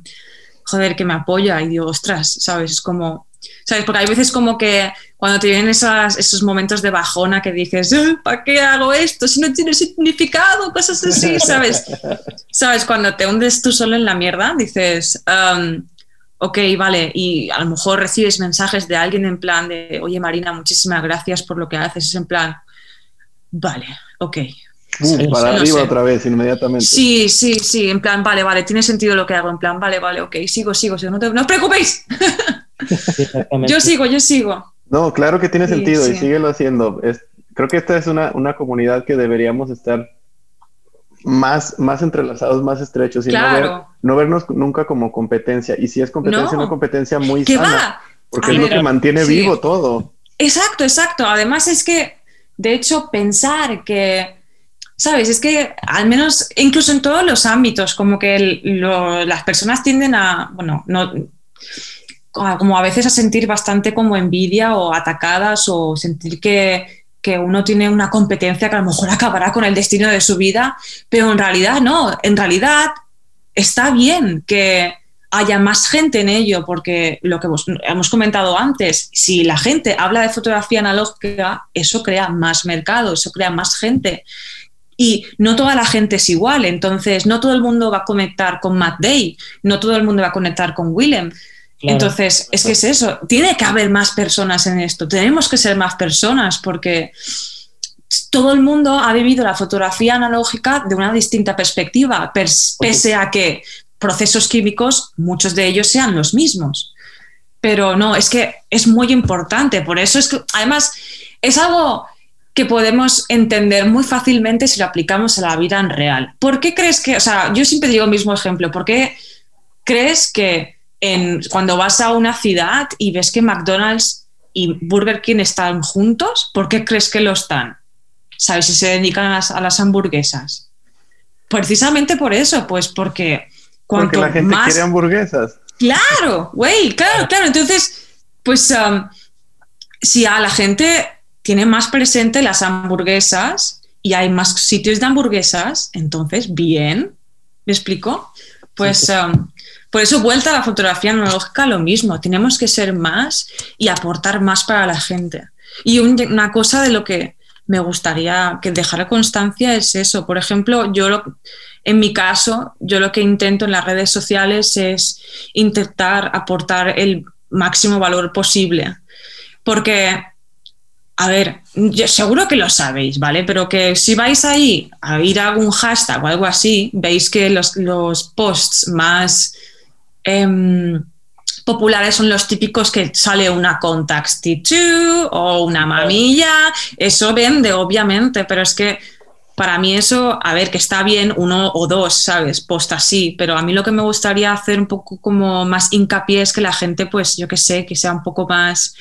joder, que me apoya y digo, ostras, ¿sabes? Es como, ¿sabes? Porque hay veces como que cuando te vienen esas, esos momentos de bajona que dices, eh, ¿para qué hago esto? Si no tiene significado, cosas así, ¿sabes? ¿Sabes? Cuando te hundes tú solo en la mierda, dices, um, ok, vale, y a lo mejor recibes mensajes de alguien en plan de, oye Marina, muchísimas gracias por lo que haces, es en plan, vale, ok, para arriba otra vez, inmediatamente. Sí, sí, sí, en plan, vale, vale, tiene sentido lo que hago, en plan, vale, vale, ok, sigo, sigo, sigo, no, os preocupéis. yo sigo, yo sigo. No, claro que tiene sentido y síguelo haciendo. creo que esta es una, una comunidad que deberíamos estar más, más entrelazados, más estrechos y no, vernos nunca como competencia. Y si es competencia, una competencia muy sana, porque es lo que mantiene vivo todo. Exacto, exacto. Además es que, de hecho, pensar que, ¿sabes? Es que al menos, incluso en todos los ámbitos, como que las personas tienden a, bueno, no como a veces a sentir bastante como envidia o atacadas o sentir que, que uno tiene una competencia que a lo mejor acabará con el destino de su vida, pero en realidad no, en realidad está bien que haya más gente en ello, porque lo que hemos comentado antes, si la gente habla de fotografía analógica, eso crea más mercado, eso crea más gente. Y no toda la gente es igual, entonces no todo el mundo va a conectar con Matt Day, no todo el mundo va a conectar con Willem. Entonces, es que es eso, tiene que haber más personas en esto, tenemos que ser más personas porque todo el mundo ha vivido la fotografía analógica de una distinta perspectiva, pese a que procesos químicos, muchos de ellos sean los mismos. Pero no, es que es muy importante, por eso es que, además, es algo que podemos entender muy fácilmente si lo aplicamos a la vida en real. ¿Por qué crees que, o sea, yo siempre digo el mismo ejemplo, ¿por qué crees que cuando vas a una ciudad y ves que McDonald's y Burger King están juntos, ¿por qué crees que lo están? ¿Sabes? Si se dedican a las, hamburguesas. Precisamente por eso, pues porque cuanto porque la gente quiere hamburguesas. Claro, güey, claro, claro. Entonces, pues um, si a la gente tiene más presente las hamburguesas y hay más sitios de hamburguesas, entonces, bien, ¿me explico? Pues um, por eso, vuelta a la fotografía analógica, lo mismo. Tenemos que ser más y aportar más para la gente. Y una cosa de lo que me gustaría que dejara constancia es eso. Por ejemplo, yo en mi caso, yo lo que intento en las redes sociales es intentar aportar el máximo valor posible. Porque, a ver, yo seguro que lo sabéis, ¿vale? Pero que si vais ahí a ir a algún hashtag o algo así, veis que los, los posts más Em, populares son los típicos que sale una contact T2 o una mamilla. Eso vende, obviamente, pero es que para mí eso, a ver, que está bien uno o dos, ¿sabes? Post así, pero a mí lo que me gustaría hacer un poco como más hincapié es que la gente, pues yo que sé, que sea un poco más,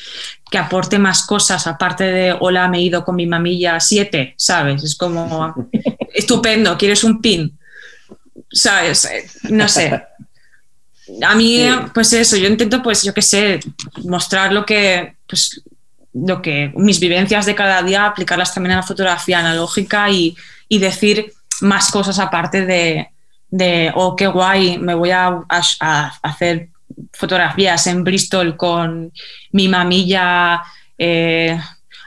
que aporte más cosas, aparte de, hola, me he ido con mi mamilla 7, ¿sabes? Es como, estupendo, ¿quieres un pin? ¿Sabes? No sé a mí, pues eso, yo intento, pues yo qué sé, mostrar lo que, pues, lo que, mis vivencias de cada día, aplicarlas también a la fotografía analógica y, decir más cosas aparte de, de, oh, qué guay, me voy a, hacer fotografías en Bristol con mi mamilla. Eh,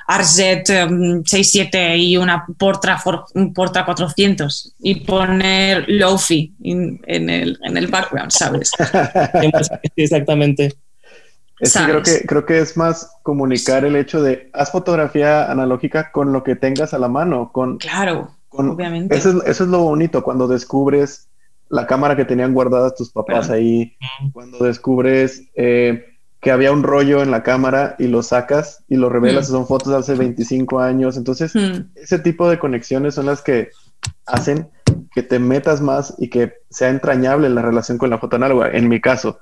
RZ67 y una Portra, Portra 400 y poner Lofi en, el, en el background, ¿sabes? Exactamente. Creo, que, creo que es más comunicar el hecho de haz fotografía analógica con lo que tengas a la mano. Con, claro, obviamente. Eso es, eso es, lo bonito cuando descubres la cámara que tenían guardadas tus papás ahí, cuando descubres eh, que había un rollo en la cámara y lo sacas y lo revelas, mm. son fotos de hace 25 años. Entonces, mm. ese tipo de conexiones son las que hacen que te metas más y que sea entrañable la relación con la foto análoga, en mi caso.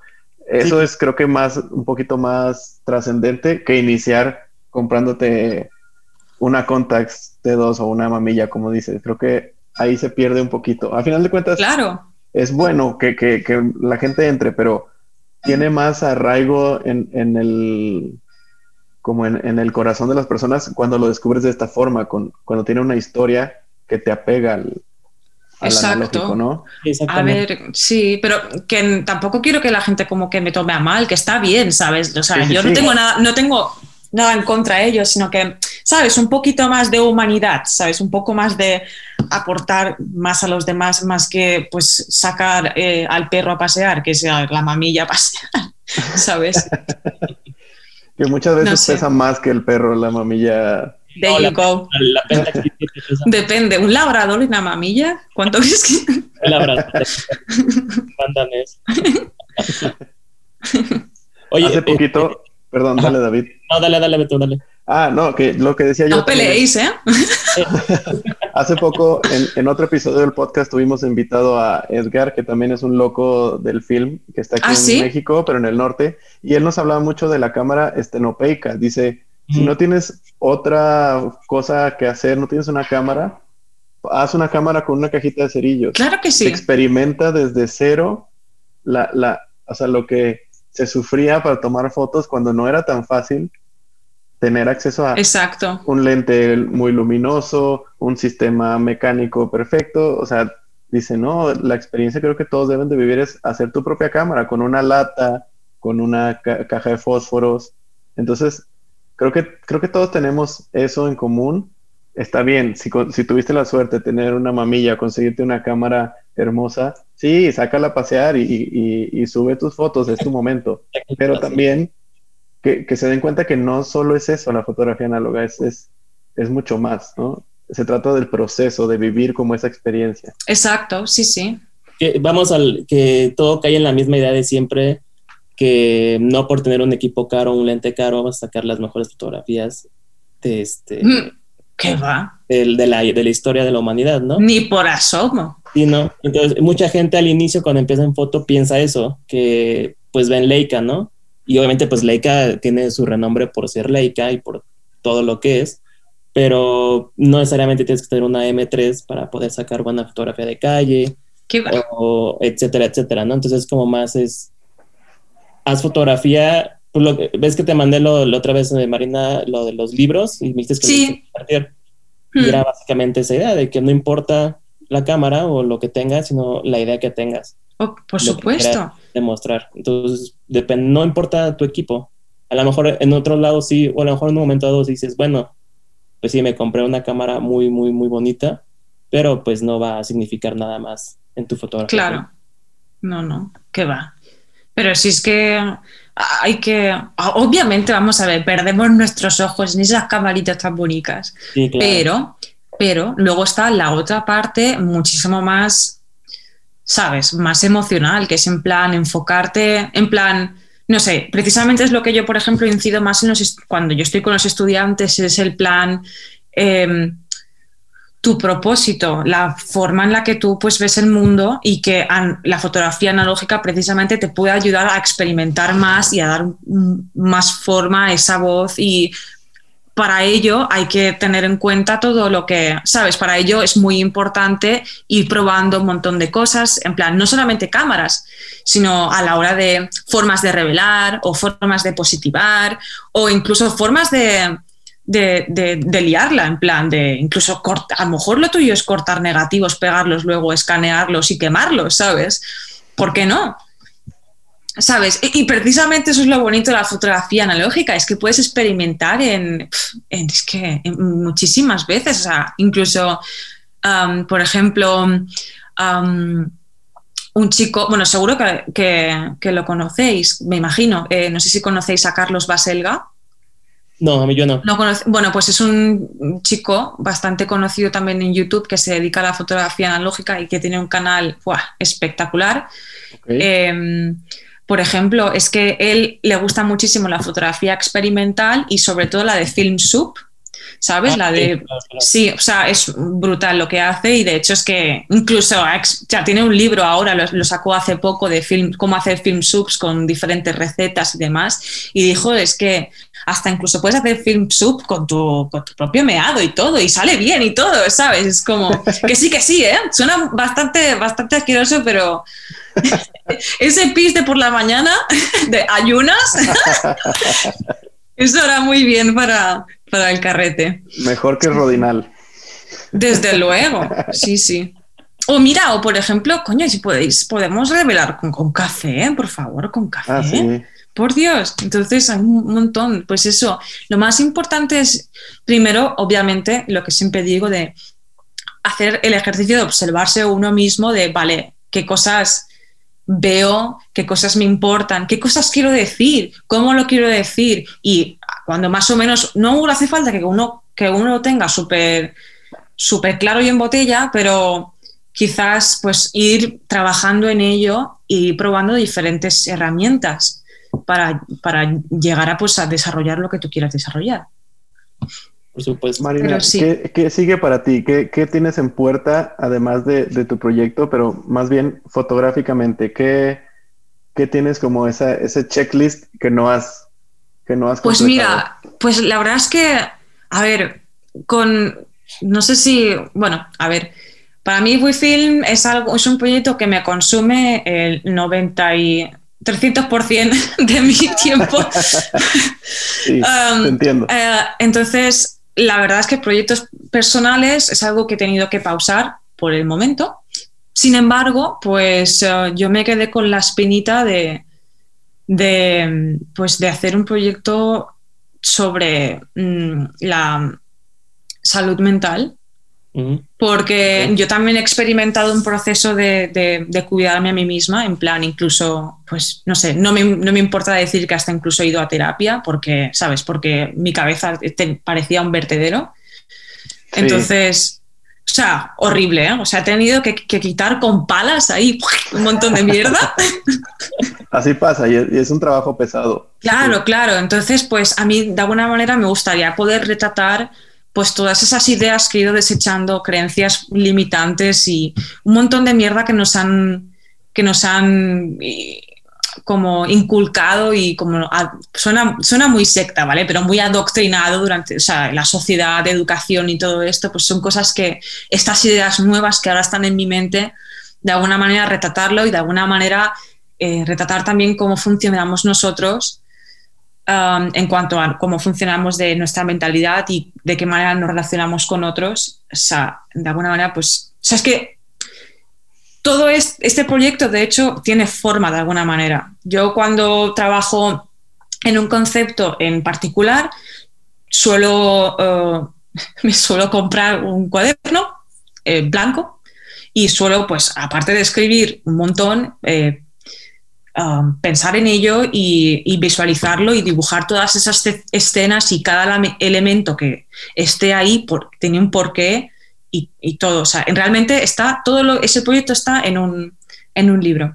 Eso es creo que más, un poquito más trascendente que iniciar comprándote una Contax T2 o una mamilla, como dices. Creo que ahí se pierde un poquito. A final de cuentas, claro. es bueno que, que, que la gente entre, pero tiene más arraigo en, en el como en, el corazón de las personas cuando lo descubres de esta forma, con, cuando tiene una historia que te apega al, Exacto. ¿no? A ver, sí, pero que tampoco quiero que la gente como que me tome a mal, que está bien, ¿sabes? O sea, yo no tengo nada, no tengo nada en contra de ellos, sino que, ¿sabes? Un poquito más de humanidad, ¿sabes? Un poco más de aportar más a los demás, más que pues sacar eh, al perro a pasear, que sea la mamilla a pasear, ¿sabes? que muchas veces pesa más que el perro, la mamilla There you go. Depende, ¿un labrador y una mamilla? ¿Cuánto es que? Un labrador. Mándame eso. Oye, Hace poquito, eh, perdón, dale David. No, dale, dale, Beto, dale. Ah, no, que lo que decía yo. No peleéis, ¿eh? Hace poco, en, otro episodio del podcast, tuvimos invitado a Edgar, que también es un loco del film, que está aquí ¿Ah, en México, pero en el norte, y él nos hablaba mucho de la cámara estenopeica. Dice, si no tienes otra cosa que hacer, no tienes una cámara, haz una cámara con una cajita de cerillos. Claro que sí. experimenta desde cero la, la, o sea, lo que se sufría para tomar fotos cuando no era tan fácil tener acceso a Exacto. un lente muy luminoso, un sistema mecánico perfecto. O sea, dice, no, la experiencia creo que todos deben de vivir es hacer tu propia cámara con una lata, con una caja de fósforos. Entonces, creo que, creo que todos tenemos eso en común. Está bien, si, si tuviste la suerte de tener una mamilla, conseguirte una cámara hermosa, sí, sácala a pasear y, y, y sube tus fotos, es tu momento. Pero también que, se den cuenta que no solo es eso la fotografía análoga, es, es, es mucho más, ¿no? Se trata del proceso, de vivir como esa experiencia. Exacto, sí, sí. Que vamos al que todo cae en la misma idea de siempre que no por tener un equipo caro, un lente caro, vas a sacar las mejores fotografías de este. Mm, ¿Qué va? De, la, de la historia de la humanidad, ¿no? Ni por asomo. Sí, no. Entonces, mucha gente al inicio, cuando empieza en foto, piensa eso, que pues ven Leica, ¿no? Y obviamente pues Leica tiene su renombre por ser Leica y por todo lo que es, pero no necesariamente tienes que tener una M3 para poder sacar buena fotografía de calle, o etcétera, etcétera, ¿no? Entonces como más es, haz fotografía, pues, lo ves que te mandé lo, la otra vez de Marina, lo de los libros, y me dijiste que sí. Y era básicamente esa idea de que no importa la cámara o lo que tengas, sino la idea que tengas. Oh, por supuesto. Demostrar. Entonces, depende, no importa tu equipo. A lo mejor en otro lado sí, o a lo mejor en un momento dado dices, bueno, pues sí, me compré una cámara muy, muy, muy bonita, pero pues no va a significar nada más en tu fotografía. Claro. No, no, ¿qué va? Pero si es que hay que, obviamente, vamos a ver, perdemos nuestros ojos en esas camaritas tan bonitas, sí, claro. pero, pero luego está la otra parte muchísimo más ¿sabes? Más emocional, que es en plan enfocarte, en plan, no sé, precisamente es lo que yo, por ejemplo, incido más en los, cuando yo estoy con los estudiantes, es el plan, em, tu propósito, la forma en la que tú pues ves el mundo y que la fotografía analógica precisamente te puede ayudar a experimentar más y a dar más forma a esa voz y para ello hay que tener en cuenta todo lo que, ¿sabes? Para ello es muy importante ir probando un montón de cosas, en plan, no solamente cámaras, sino a la hora de formas de revelar o formas de positivar o incluso formas de, de, liarla, en plan, de incluso cortar, a lo mejor lo tuyo es cortar negativos, pegarlos, luego escanearlos y quemarlos, ¿sabes? ¿Por qué no? ¿Sabes? Y, precisamente eso es lo bonito de la fotografía analógica, es que puedes experimentar en, es que muchísimas veces, o sea, incluso, por ejemplo, un chico, bueno, seguro que, lo conocéis, me imagino, eh, no sé si conocéis a Carlos Baselga. No, a mí yo no. bueno, pues es un chico bastante conocido también en YouTube que se dedica a la fotografía analógica y que tiene un canal espectacular. Em, por ejemplo, es que él le gusta muchísimo la fotografía experimental y sobre todo la de Film Soup, ¿sabes? Ah, la de... Sí, o sea, es brutal lo que hace y de hecho es que incluso ya tiene un libro ahora, lo, sacó hace poco de film, cómo hacer film subs con diferentes recetas y demás y dijo, es que hasta incluso puedes hacer film soup con tu, con tu propio meado y todo y sale bien y todo, ¿sabes? Es como que sí, que sí, ¿eh? Suena bastante, bastante asqueroso, pero ese pis de por la mañana de ayunas, eso era muy bien para, para el carrete. Mejor que rodinal. Desde luego, sí, sí. O mira, o por ejemplo, coño, si podéis, podemos revelar con, café, ¿eh? por favor, con café. Ah, por Dios, entonces hay un montón. Pues eso, lo más importante es, primero, obviamente, lo que siempre digo de hacer el ejercicio de observarse uno mismo, de, vale, qué cosas veo qué cosas me importan, qué cosas quiero decir, cómo lo quiero decir. Y cuando más o menos, no hace falta que uno, que uno lo tenga súper claro y en botella, pero quizás pues ir trabajando en ello y probando diferentes herramientas para, para llegar a, pues, a desarrollar lo que tú quieras desarrollar. Por supuesto. Marina, ¿qué, sigue para ti? ¿Qué, tienes en puerta además de, tu proyecto, pero más bien fotográficamente? ¿Qué, qué tienes como esa, ese checklist que no has, que no has Pues mira, pues la verdad es que, a ver, con, no sé si, bueno, a ver, para mí WeFilm es, algo, es un proyecto que me consume el 90 y 300% de mi tiempo. sí, um, entiendo. Eh, entonces, la verdad es que proyectos personales es algo que he tenido que pausar por el momento. Sin embargo, pues eh, yo me quedé con la espinita de, pues, de hacer un proyecto sobre mm, la salud mental porque yo también he experimentado un proceso de, cuidarme a mí misma, en plan, incluso, pues, no sé, no me, no me, importa decir que hasta incluso he ido a terapia, porque, ¿sabes? Porque mi cabeza parecía un vertedero. Entonces, o sea, horrible, ¿eh? O sea, he tenido que, quitar con palas ahí un montón de mierda. Así pasa, y es, un trabajo pesado. Claro, claro. Entonces, pues a mí, de alguna manera, me gustaría poder retratar pues todas esas ideas que he ido desechando, creencias limitantes y un montón de mierda que nos han, que nos han como inculcado y como suena, suena muy secta, ¿vale? Pero muy adoctrinado durante, o sea, la sociedad, educación y todo esto, pues son cosas que estas ideas nuevas que ahora están en mi mente, de alguna manera retratarlo y de alguna manera eh, retratar también cómo funcionamos nosotros En cuanto a cómo funcionamos de nuestra mentalidad y de qué manera nos relacionamos con otros. O sea, de alguna manera, pues, o sea, es que todo este proyecto, de hecho, tiene forma de alguna manera. Yo cuando trabajo en un concepto en particular, suelo, uh, me suelo comprar un cuaderno eh, blanco y suelo, pues, aparte de escribir un montón, eh, Um, pensar en ello y, visualizarlo y dibujar todas esas escenas y cada elemento que esté ahí por, tiene un porqué y, y, todo. O sea, realmente está, todo ese proyecto está en un, en un libro.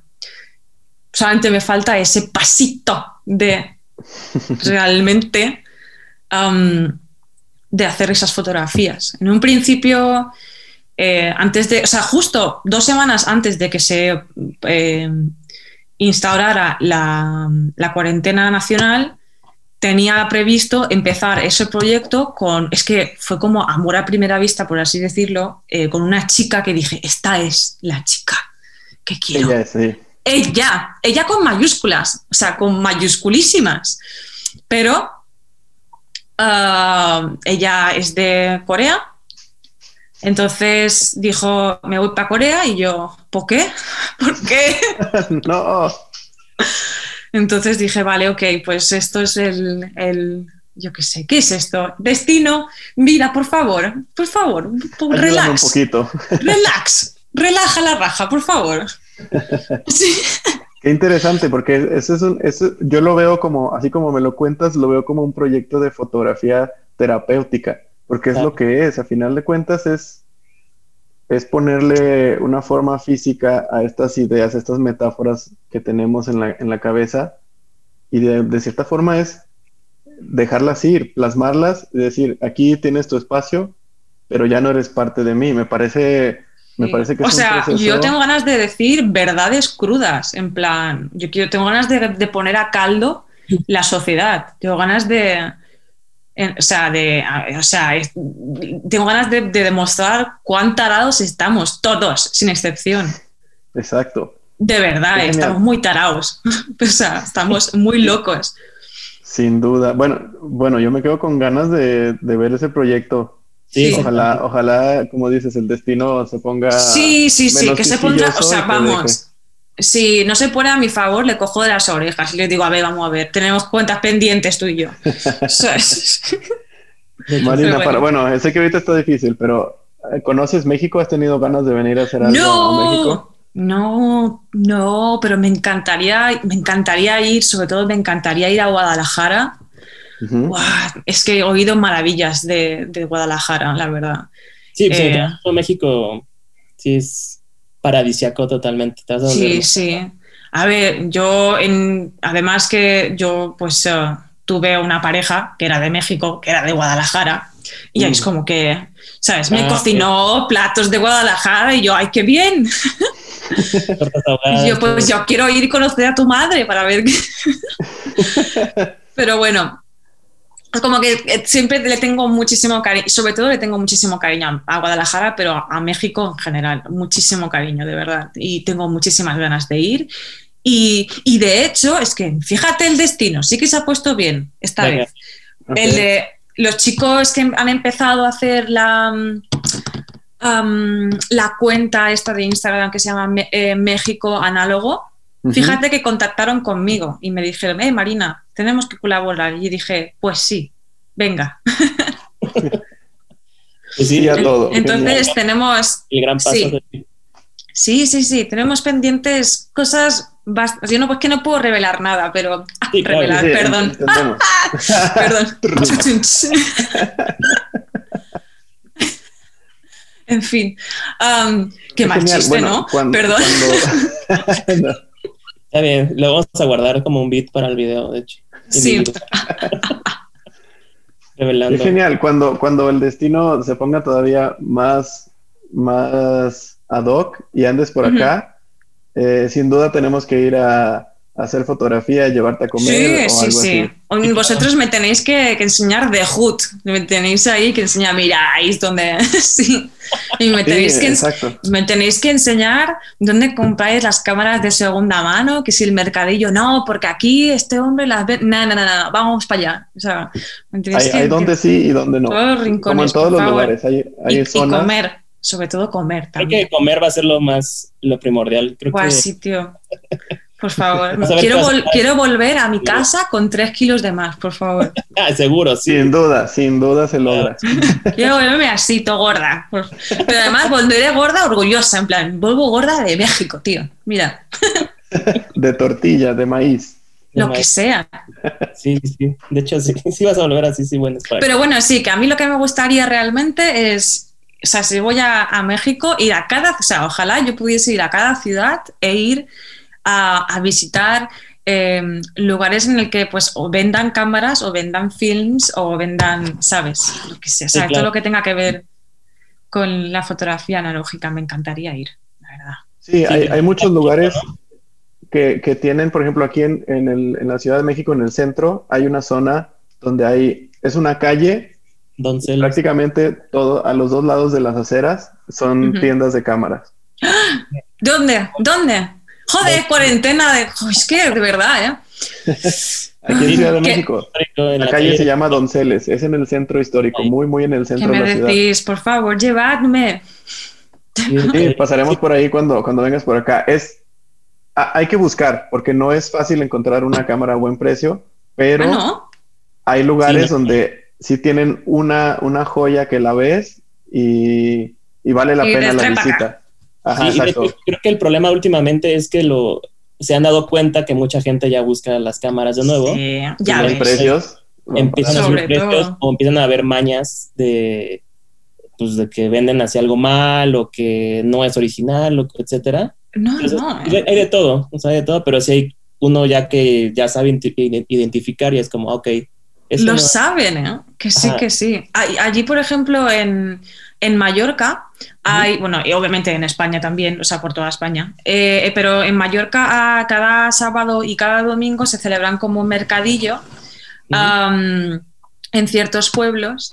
Solamente me falta ese pasito de realmente um, de hacer esas fotografías. En un principio, eh, antes de, o sea, justo dos semanas antes de que se eh, instaurara la, cuarentena nacional, tenía previsto empezar ese proyecto con, es que fue como amor a primera vista, por así decirlo, eh, con una chica que dije, esta es la chica que quiero. Ella, sí. ella, ella con mayúsculas, o sea, con mayúsculísimas, pero ah, ella es de Corea entonces dijo, me voy para Corea y yo, ¿por qué? ¿Por qué? no. Entonces dije, vale, ok, pues esto es el, el yo qué sé, ¿qué es esto? Destino, mira, por favor, por favor, relax. un poquito. Relax, relaja la raja, por favor. Sí. Qué interesante, porque eso es un, eso, yo lo veo como, así como me lo cuentas, lo veo como un proyecto de fotografía terapéutica porque es lo que es, a final de cuentas es, es ponerle una forma física a estas ideas, a estas metáforas que tenemos en la, en la cabeza y de, cierta forma es dejarlas ir, plasmarlas y decir, aquí tienes tu espacio, pero ya no eres parte de mí. Me parece, me parece que... O sea, yo tengo ganas de decir verdades crudas, en plan, yo quiero, tengo ganas de, de poner a caldo la sociedad, tengo ganas de o sea, de, o sea tengo ganas de, demostrar cuán tarados estamos, todos, sin excepción. Exacto. De verdad, estamos muy tarados. o sea, estamos muy locos. Sin duda. Bueno, bueno, yo me quedo con ganas de, ver ese proyecto. Sí. Ojalá, ojalá, como dices, el destino se ponga. Sí, sí, sí, que se ponga. O sea, vamos si no se pone a mi favor, le cojo de las orejas y le digo, a ver, vamos a ver, tenemos cuentas pendientes tú y yo. Marina, bueno. sé que ahorita está difícil, pero eh, ¿conoces México? ¿Has tenido ganas de venir a hacer algo no, a México? No, no, pero me encantaría, me encantaría ir, sobre todo me encantaría ir a Guadalajara. Es que he oído maravillas de, de Guadalajara, la verdad. Sí, pues, Eh. México sí es paradisiaco totalmente. Te vas Sí, sí. A ver, yo, en, además que yo pues eh, tuve una pareja que era de México, que era de Guadalajara, y ahí Mm. es como que, ¿sabes? Me Ah, cocinó platos de Guadalajara y yo, ¡ay, qué bien! Y yo, pues yo quiero ir y conocer a tu madre para ver qué. Pero bueno, como que eh, siempre le tengo muchísimo cariño, sobre todo le tengo muchísimo cariño a Guadalajara, pero a México en general, muchísimo cariño, de verdad. Y tengo muchísimas ganas de ir. Y, y de hecho, es que fíjate el destino, sí que se ha puesto bien esta Venga. vez. El de los chicos que han empezado a hacer la, mm, la cuenta esta de Instagram que se llama eh, México Análogo, Fíjate que contactaron conmigo y me dijeron, eh, Marina, tenemos que colaborar. Y dije, pues sí, venga. Pues sí, a todo. Entonces Genial. tenemos, el gran paso. Sí. de- sí, sí, sí, tenemos pendientes cosas, bast- yo no, pues que no puedo revelar nada, pero ah, Sí, claro, revelar, Sí, perdón, perdón. en fin, qué mal chiste, Bueno, ¿no? cuando- Perdón. cuando- Está bien, lo vamos a guardar como un beat para el video, de hecho. Sí. Revelando. Es genial, cuando, cuando el destino se ponga todavía más, más ad hoc y andes por acá, eh, sin duda tenemos que ir a hacer fotografía, llevarte a comer Sí, o sí, algo sí. así. Vosotros me tenéis que, que enseñar de Hood. Me tenéis ahí que enseñar, miráis dónde. sí. Y me Sí, tenéis, que, ens- exacto. me tenéis que enseñar dónde compráis las cámaras de segunda mano, que si el mercadillo, no, porque aquí este hombre las ve. No, no, no, no, vamos para allá. O sea, me tenéis Hay, que. hay donde sí y donde no. todos rincones, Como en todos los favor. lugares. Hay, hay Y, y zonas. comer, sobre todo comer Creo también. que comer va a ser lo más, lo primordial. Creo Guau, que sí, tío. Por favor. Quiero, vol- quiero volver a mi casa con tres kilos de más, por favor. Ah, seguro, sí. Sin duda, sin duda se logra. Quiero volverme así, todo gorda. Pero además volveré gorda orgullosa, en plan, vuelvo gorda de México, tío. Mira, De tortilla, de maíz. lo que sea. Sí, sí. De hecho, sí, sí vas a volver así, sí, bueno. para- Pero bueno, sí, que a mí lo que me gustaría realmente es, o sea, si voy a, a México, ir a cada, o sea, ojalá yo pudiese ir a cada ciudad e ir a, a visitar eh, lugares en el que pues o vendan cámaras o vendan films o vendan, ¿sabes? Lo que sea, o sea, Sí, claro. todo lo que tenga que ver con la fotografía analógica, me encantaría ir, la verdad. Sí, hay, hay muchos lugares que, que tienen, por ejemplo, aquí en, en, el- en la Ciudad de México, en el centro, hay una zona donde hay, es una calle, Donceles. prácticamente todo, a los dos lados de las aceras son tiendas de cámaras. ¿Dónde? ¿Dónde? Joder, cuarentena de... Es que de verdad, ¿eh? Aquí en Ciudad de ¿Qué? México. En La la calle calle se llama Donceles, es en el centro histórico, muy, muy en el ¿Qué centro de me la ciudad. decís? Por favor, llevadme. Sí, pasaremos por ahí cuando, cuando vengas por acá. Es, a- hay que buscar, porque no es fácil encontrar una cámara a buen precio, pero Ah, ¿no? hay lugares Sí, donde sí tienen una, una joya que la ves y, y vale la Y pena la "Trae pa' visita. Ajá, Sí, y hecho, creo que el problema últimamente es que lo se han dado cuenta que mucha gente ya busca las cámaras de nuevo. Sí, Y ya ves. precios. Empiezan a subir precios todo. o empiezan a haber mañas de pues de que venden así algo mal o que no es original, o, etcétera. No, Entonces, no. hay eh. hay de todo, o sea, hay de todo, pero sí hay uno ya que ya sabe identi- identificar y es como, ok, eso Lo no- saben, ¿eh? Que sí, Ajá. que sí. Allí, por ejemplo, en, en Mallorca, hay, bueno, y obviamente en España también, o sea, por toda España, eh, pero en Mallorca a cada sábado y cada domingo se celebran como un mercadillo en ciertos pueblos.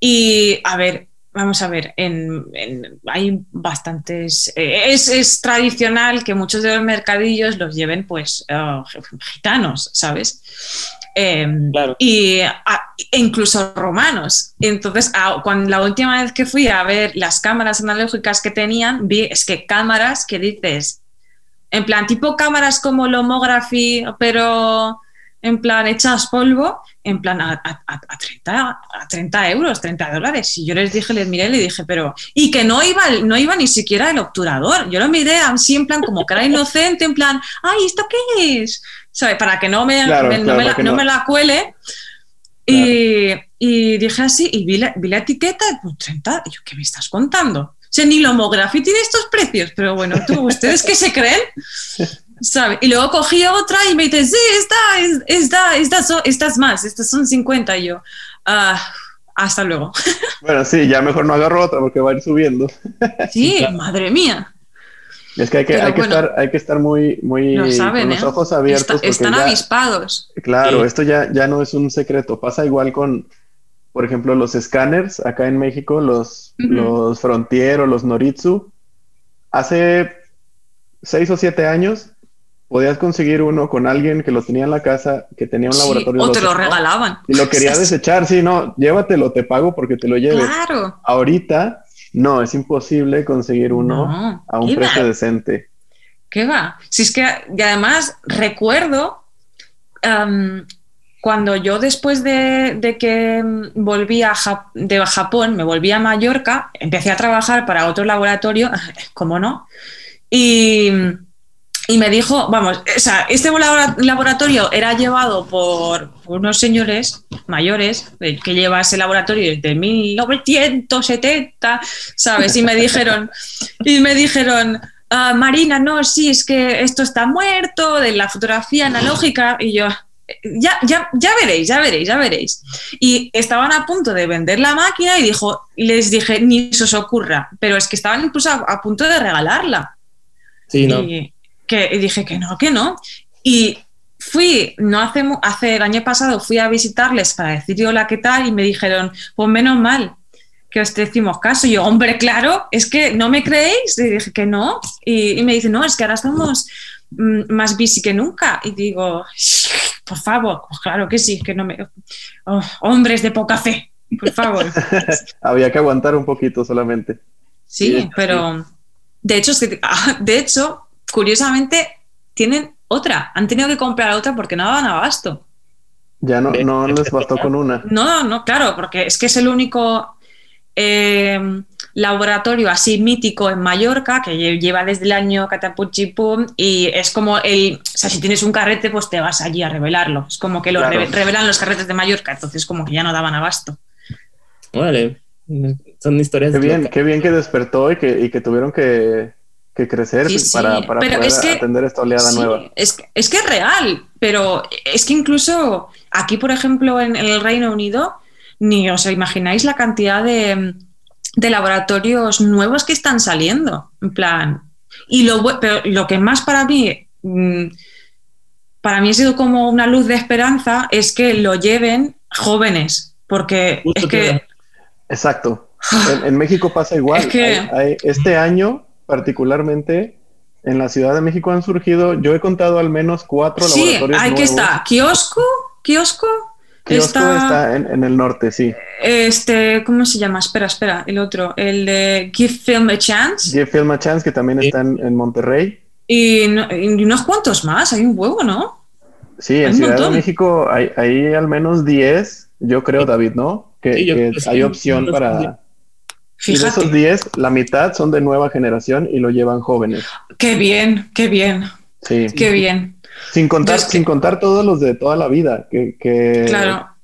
Y, a ver, vamos a ver, en, en- hay bastantes... eh, es, es tradicional que muchos de los mercadillos los lleven, pues, ah, gitanos, ¿sabes? Em, Claro. y a- e incluso romanos. Entonces, a- cuando, la última vez que fui a ver las cámaras analógicas que tenían, vi, es que cámaras que dices, en plan, tipo cámaras como Lomography, pero en plan hechas polvo, en plan a, a, 30, a 30 euros, 30 dólares. Y yo les dije, les miré y le dije, pero. Y que no iba, no iba ni siquiera el obturador. Yo lo miré así, en plan, como cara inocente, en plan, ay, ¿esto qué es? ¿Sabes? Para que no me, no, me la, no me la cuele. Y, y, dije así, y vi la, vi la etiqueta, pues 30, y yo, ¿qué me estás contando? O sea, ni Lomography tiene estos precios, pero bueno, ¿tú, ¿ustedes qué se creen? ¿Sabe? Y luego cogí otra y me dice, sí, esta, esta, esta, estas más, estas son 50. Y yo, ah, hasta luego. Bueno, sí, ya mejor no agarro otra porque va a ir subiendo. Sí, madre mía. Es que hay que, hay que, estar, hay que estar muy, muy con los ¿eh? ojos abiertos. están avispados. Claro, esto ya, ya no es un secreto. Pasa igual con, por ejemplo, los escáneres acá en México, los, los Frontier o los Noritsu. Hace seis o siete años podías conseguir uno con alguien que lo tenía en la casa, que tenía un laboratorio. O te lo regalaban. Y lo quería desechar, sí, no, llévatelo, te pago porque te lo lleves. Claro. Ahorita, no, es imposible conseguir uno a un precio decente. ¿Qué va? Si es que, y además recuerdo cuando yo después de, que volví a de Japón, me volví a Mallorca, empecé a trabajar para otro laboratorio, como no, y y me dijo, vamos, o sea, este laboratorio era llevado por, unos señores mayores que lleva ese laboratorio desde 1970, ¿sabes? Y me dijeron, y me dijeron, ah, Marina, no, sí, es que esto está muerto, de la fotografía analógica, y yo, ya, ya, ya veréis, ya veréis, ya veréis. Y estaban a punto de vender la máquina y dijo, les dije, ni se os ocurra, pero es que estaban incluso a, punto de regalarla. Sí, ¿no? Que dije que no, que no. Y fui, no hace, hace el año pasado fui a visitarles para decir hola, ¿qué tal? Y me dijeron, pues menos mal que os decimos caso. Y yo, hombre, claro, es que no me creéis. Y dije que no. Y, me dice, no, es que ahora estamos mm, más busy que nunca. Y digo, por favor, pues claro que sí, que no me. Oh, hombres de poca fe, por favor. Había que aguantar un poquito solamente. Sí, pero de hecho, de hecho, curiosamente, tienen otra. Han tenido que comprar otra porque no daban abasto. Ya no, no les bastó con una. No, no, claro, porque es que es el único eh, laboratorio así mítico en Mallorca que lleva desde el año Catapuchipum y es como el, o sea, si tienes un carrete, pues te vas allí a revelarlo. Es como que lo revelan los carretes de Mallorca, entonces como que ya no daban abasto. Vale, son historias. Qué bien, qué bien que despertó y que, y que tuvieron que, que crecer para, poder atender esta oleada nueva. Es, es, que es real, pero es que incluso aquí, por ejemplo, en, el Reino Unido, ni os imagináis la cantidad de, laboratorios nuevos que están saliendo. En plan. Y lo, pero lo que más para mí. Mm, para mí ha sido como una luz de esperanza es que lo lleven jóvenes, porque es que... Exacto. En, México pasa igual. Es que... este año particularmente en la Ciudad de México han surgido, yo he contado al menos cuatro sí, laboratorios. Sí, que está. ¿Kiosco? ¿Kiosco? Kiosco está, en, el norte, sí. Este, ¿cómo se llama? Espera, espera, el otro, el de Give Film a Chance. Give Film a Chance, que también está en, Monterrey. Y, unos cuantos más, hay un huevo, ¿no? Sí, en Ciudad de México hay, hay, al menos 10, yo creo, David, ¿no? Que, hay opción para, Fíjate. de esos 10, la mitad son de nueva generación y lo llevan jóvenes. Qué bien, qué bien. Sí. Qué bien. Sin contar, sin contar todos los de toda la vida que, que,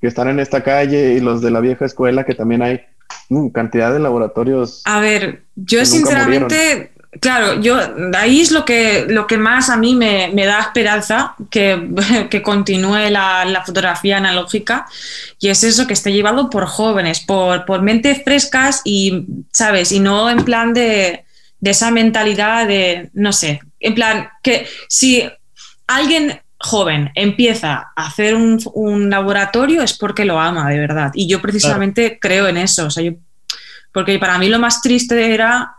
que, están en esta calle y los de la vieja escuela, que también hay uh, cantidad de laboratorios. A ver, yo sinceramente Claro, yo ahí es lo que, lo que más a mí me, da esperanza que, que continúe la, fotografía analógica. Y es eso que esté llevado por jóvenes, por, por mentes frescas y, ¿sabes? Y no en plan de, esa mentalidad de, no sé, en plan que si alguien joven empieza a hacer un, laboratorio es porque lo ama de verdad. Y yo precisamente creo en eso, porque para mí lo más triste era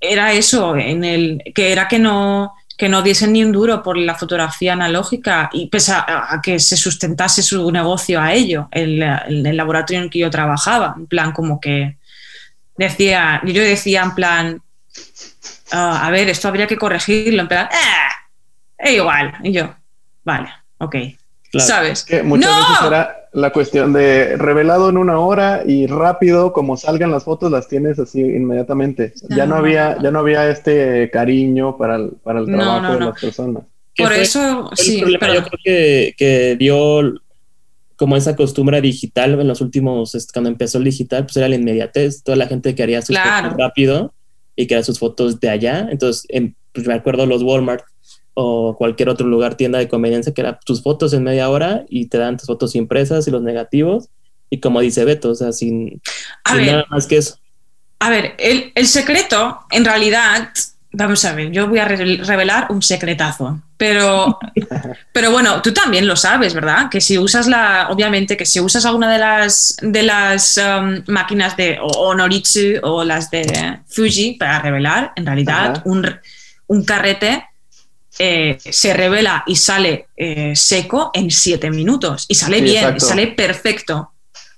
era eso, en el, que era que no, que no diesen ni un duro por la fotografía analógica y pese a, que se sustentase su negocio a ello, el, el, laboratorio en el que yo trabajaba, en plan como que decía, yo decía en plan, ah, a ver, esto habría que corregirlo, en plan, eh, igual, y yo, vale, ok. ¿Sabes? Que muchas veces era la cuestión de revelado en una hora y rápido, como salgan las fotos, las tienes así inmediatamente. Ya no, había, ya no había este cariño para el, para el trabajo de las personas. Por eso, sí. Yo creo que, que dio como esa costumbre digital en los últimos, cuando empezó el digital, pues era la inmediatez. Toda la gente quería sus fotos rápido y quería sus fotos de allá. Entonces, pues me acuerdo los Walmart o cualquier otro lugar, tienda de conveniencia, que era tus fotos en media hora y te dan tus fotos impresas y los negativos. Y como dice Beto, o sea, sin, nada más que eso. A ver, el, el secreto, en realidad, Vamos a ver, yo voy a revelar un secretazo, pero, pero bueno, tú también lo sabes, ¿verdad? Que si usas la, obviamente, que si usas alguna de las, de las um, máquinas de Onoritsu o las de Fuji para revelar, en realidad un, carrete eh, se revela y sale eh, seco en siete minutos y sale bien, sale perfecto.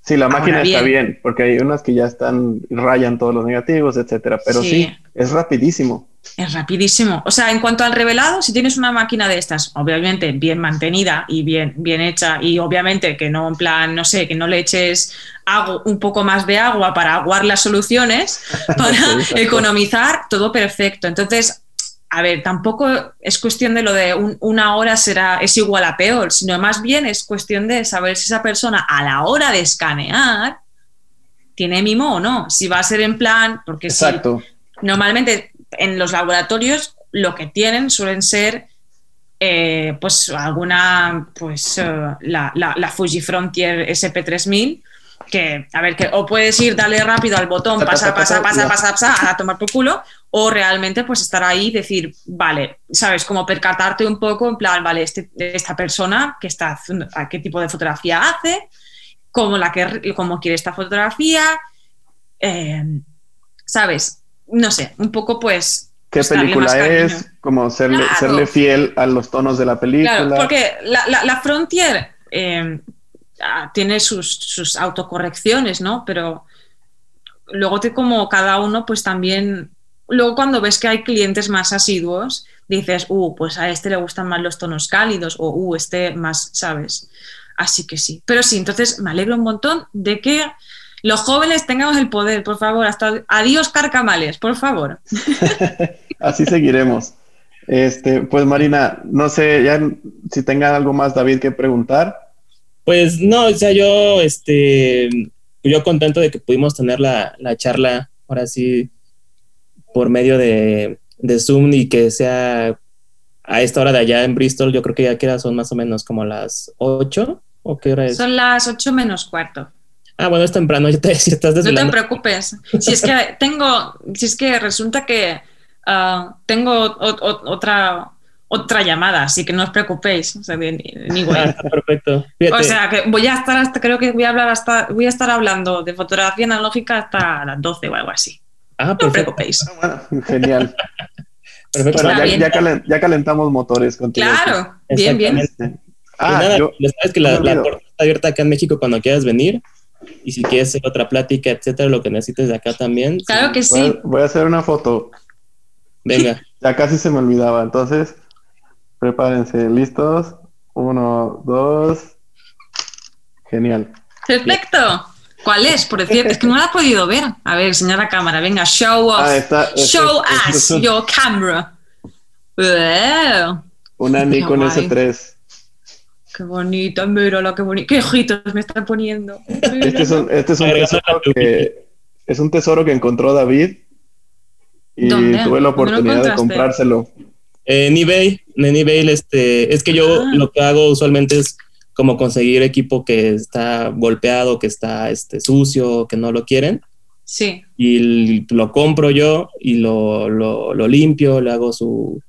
Sí, la máquina está bien, porque hay unas que ya están, rayan todos los negativos, etcétera, pero sí es rapidísimo. Es rapidísimo. O sea, en cuanto al revelado, si tienes una máquina de estas, obviamente bien mantenida y bien, bien hecha, y obviamente que no, en plan, no sé, que no le eches un poco más de agua para aguar las soluciones, para economizar, todo perfecto. Entonces, a ver, tampoco es cuestión de lo de una hora será, es igual a peor, sino más bien es cuestión de saber si esa persona a la hora de escanear tiene mimo o no. Si va a ser en plan, porque Exacto. normalmente en los laboratorios lo que tienen suelen ser eh, pues alguna, pues eh, la, la, Fuji Frontier SP3000, que, a ver, que o puedes ir, darle rápido al botón, pasa, pasa, pasa, pasa, pasa, a tomar por culo, o realmente pues estar ahí y decir, vale, sabes, como percatarte un poco, en plan, vale, este, esta persona que está haciendo, qué tipo de fotografía hace, cómo, la que, cómo quiere esta fotografía, eh, sabes, no sé, un poco pues... ¿Qué pues, película es? Como serle, serle, fiel a los tonos de la película. Claro, porque la, Frontier eh, ah, tiene sus, autocorrecciones, ¿no? Pero luego te como cada uno pues también... Luego cuando ves que hay clientes más asiduos, dices, uh, pues a este le gustan más los tonos cálidos o, uh, este más, ¿sabes? Así que sí. Pero sí, entonces me alegro un montón de que los jóvenes tengamos el poder, por favor. Hasta adiós carcamales, por favor. Así seguiremos. Este, pues Marina, no sé ya si tenga algo más David que preguntar. Pues no, o sea, yo este yo contento de que pudimos tener la, charla ahora sí por medio de, de, Zoom y que sea a esta hora de allá en Bristol, yo creo que ya que son más o menos como las 8 o qué hora es. Son las 8 menos cuarto. Ah, bueno, es temprano, ya te, estás desvelando. No te preocupes. Si es que tengo, si es que resulta que ah, tengo otra otra llamada, así que no os preocupéis. O sea, ni, ni ah, perfecto. O sea, que voy a estar hasta, creo que voy a hablar hasta, voy a estar hablando de fotografía analógica hasta las 12 o algo así. Ah, no os preocupéis. Ah, genial. Perfecto. ya, calentamos motores contigo. Claro, bien, bien. Ah, nada, sabes que la, la puerta está abierta acá en México cuando quieras venir. Y si quieres hacer otra plática, etcétera, lo que necesites de acá también. Claro que sí. Voy a, hacer una foto. Venga. ya casi se me olvidaba. Entonces, prepárense. ¿Listos? Uno, dos. Genial. Perfecto. ¿Cuál es? Por decir, es que no la he podido ver. A ver, señora cámara, venga, show off. Ah, está, show us your camera. Una Nikon S3. Qué bonita, mírala, qué bonita. Qué ojitos me están poniendo. Este es un, este es un tesoro que es un tesoro que encontró David y tuve la oportunidad de comprárselo. En eBay, en eBay, este, es que yo ah. lo que hago usualmente es como conseguir equipo que está golpeado, que está este, sucio, que no lo quieren. Sí. Y lo compro yo y lo, lo, lo limpio, le hago su,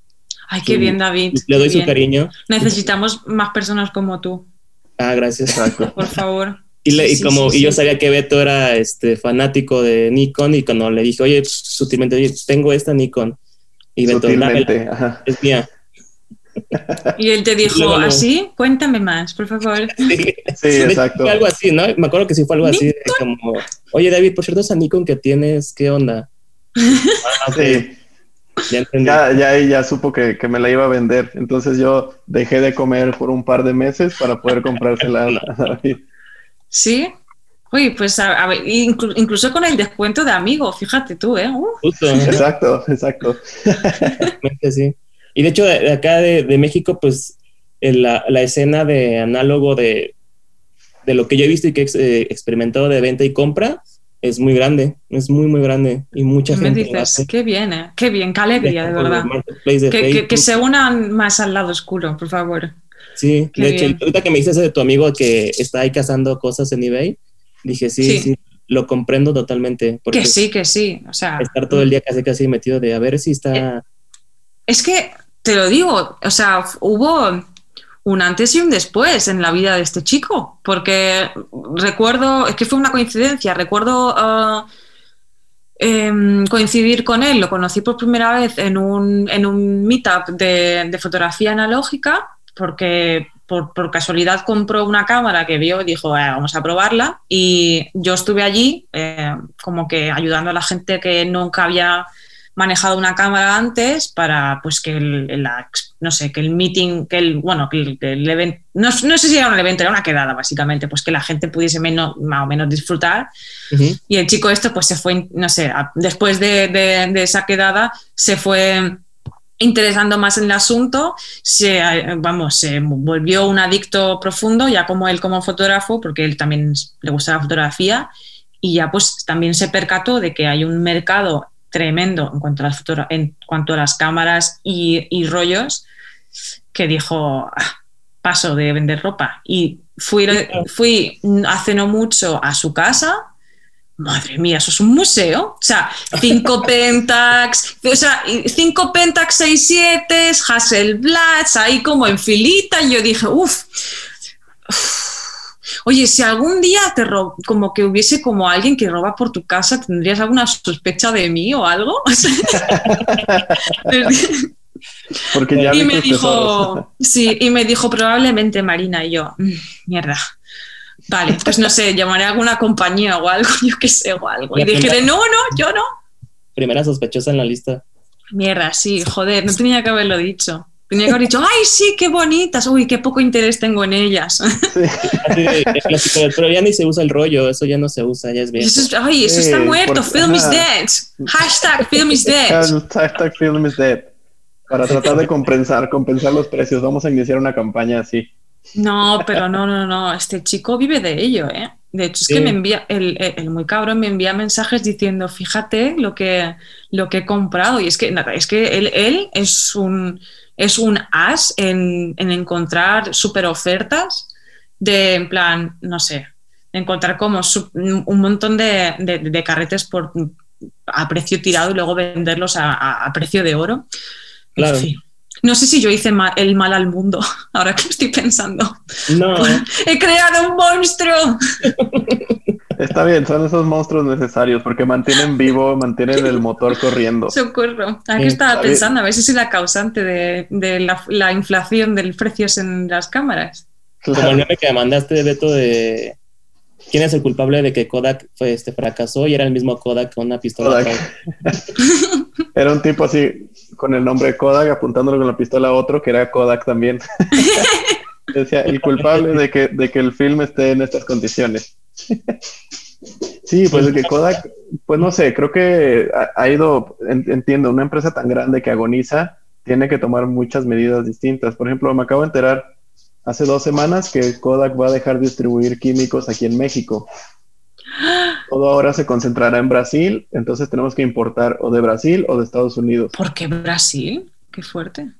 Ay, qué bien, David. Le doy su cariño. Necesitamos más personas como tú. Ah, gracias. Por favor. Y, como y yo sabía que Beto era este fanático de Nikon y cuando le dije, oye, sutilmente, tengo esta Nikon. Y Beto, ajá. es mía. Y él te dijo, ¿así? Cuéntame más, por favor. Sí, exacto. algo así, ¿no? Me acuerdo que sí fue algo así, como, oye, David, por cierto, esa Nikon que tienes, ¿qué onda? Ah, sí. Ya, ya, ya, supo que, me la iba a vender. Entonces yo dejé de comer por un par de meses para poder comprársela a David. ¿Sí? Uy, pues a, ver, incluso con el descuento de amigo, fíjate tú, ¿eh? Uh. Exacto, exacto. sí. Y de hecho, de, acá de, México, pues la, escena de análogo de, lo que yo he visto y que he eh, experimentado de venta y compra es muy grande, es muy, muy grande. Y mucha Me gente. dices, qué bien, ¿eh? qué bien, qué alegría, de verdad. que, se unan más al lado oscuro, por favor. Sí, de hecho, ahorita que me dices de tu amigo que está ahí cazando cosas en eBay, Dije, sí, sí, lo comprendo totalmente. que sí, que sí. O sea, estar todo el día casi casi metido de a ver si está... Eh, es que, te lo digo, o sea, hubo un antes y un después en la vida de este chico, porque recuerdo, es que fue una coincidencia, recuerdo uh, em, coincidir con él, lo conocí por primera vez en un, en un meetup de, de fotografía analógica, porque por, casualidad compró una cámara que vio y dijo, eh, vamos a probarla. Y yo estuve allí eh, como que ayudando a la gente que nunca había manejado una cámara antes para pues que el, no sé, que el meeting, que el, bueno, que el, evento, no, sé si era un evento, era una quedada básicamente, pues que la gente pudiese menos, más o menos disfrutar. Y el chico esto pues se fue, no sé, después de, de esa quedada se fue interesando más en el asunto, se, vamos, se volvió un adicto profundo, ya como él como fotógrafo, porque él también le gusta la fotografía, y ya pues también se percató de que hay un mercado tremendo en cuanto a las, en cuanto a las cámaras y, rollos, que dijo, ah, paso de vender ropa. Y fui, fui hace no mucho a su casa Madre mía, eso es un museo. O sea, cinco Pentax, o sea, cinco Pentax 67, Hasselblad, ahí como en filita. Y yo dije, uff. Oye, si algún día te como que hubiese como alguien que roba por tu casa, ¿tendrías alguna sospecha de mí o algo? Porque ya y me dijo, sí, y me dijo probablemente Marina y yo, mm, mierda, Vale, pues no sé, llamaré a alguna compañía o algo, yo qué sé, o algo. Y dije, no, no, yo no. Primera sospechosa en la lista. Mierda, sí, joder, no tenía que haberlo dicho. Tenía que haber dicho, ay, sí, qué bonitas, uy, qué poco interés tengo en ellas. pero ya ni se usa el rollo, eso ya no se usa, ya es bien. ay, eso está muerto, film is dead. Hashtag film is dead. Hashtag film is dead. Para tratar de compensar, compensar los precios, vamos a iniciar una campaña así. No, pero no, no, no. Este chico vive de ello, ¿eh? De hecho, es que me envía, el, el, muy cabrón me envía mensajes diciendo, fíjate lo que, lo que he comprado. Y es que, nada, es que él, él es un es un as en, encontrar super ofertas de, en plan, no sé, encontrar como un montón de, carretes por, a precio tirado y luego venderlos a, precio de oro. Claro. No sé si yo hice el mal al mundo, ahora que estoy pensando. No. He creado un monstruo. Está bien, son esos monstruos necesarios porque mantienen vivo, mantienen el motor corriendo. Socorro. Aquí estaba pensando, a ver si es la causante de, la, inflación de precios en las cámaras. Como el meme que me mandaste, Beto, de quién es el culpable de que Kodak fue, este, fracasó y era el mismo Kodak con una pistola. era un tipo así, con el nombre de Kodak, apuntándolo con la pistola a otro, que era Kodak también. Decía, el culpable de que, de que el film esté en estas condiciones. sí, pues que Kodak, pues no sé, creo que ha, ido, entiendo, una empresa tan grande que agoniza tiene que tomar muchas medidas distintas. Por ejemplo, me acabo de enterar hace dos semanas que Kodak va a dejar de distribuir químicos aquí en México. Todo ahora se concentrará en Brasil, entonces tenemos que importar o de Brasil o de Estados Unidos. ¿Por qué Brasil? Qué fuerte.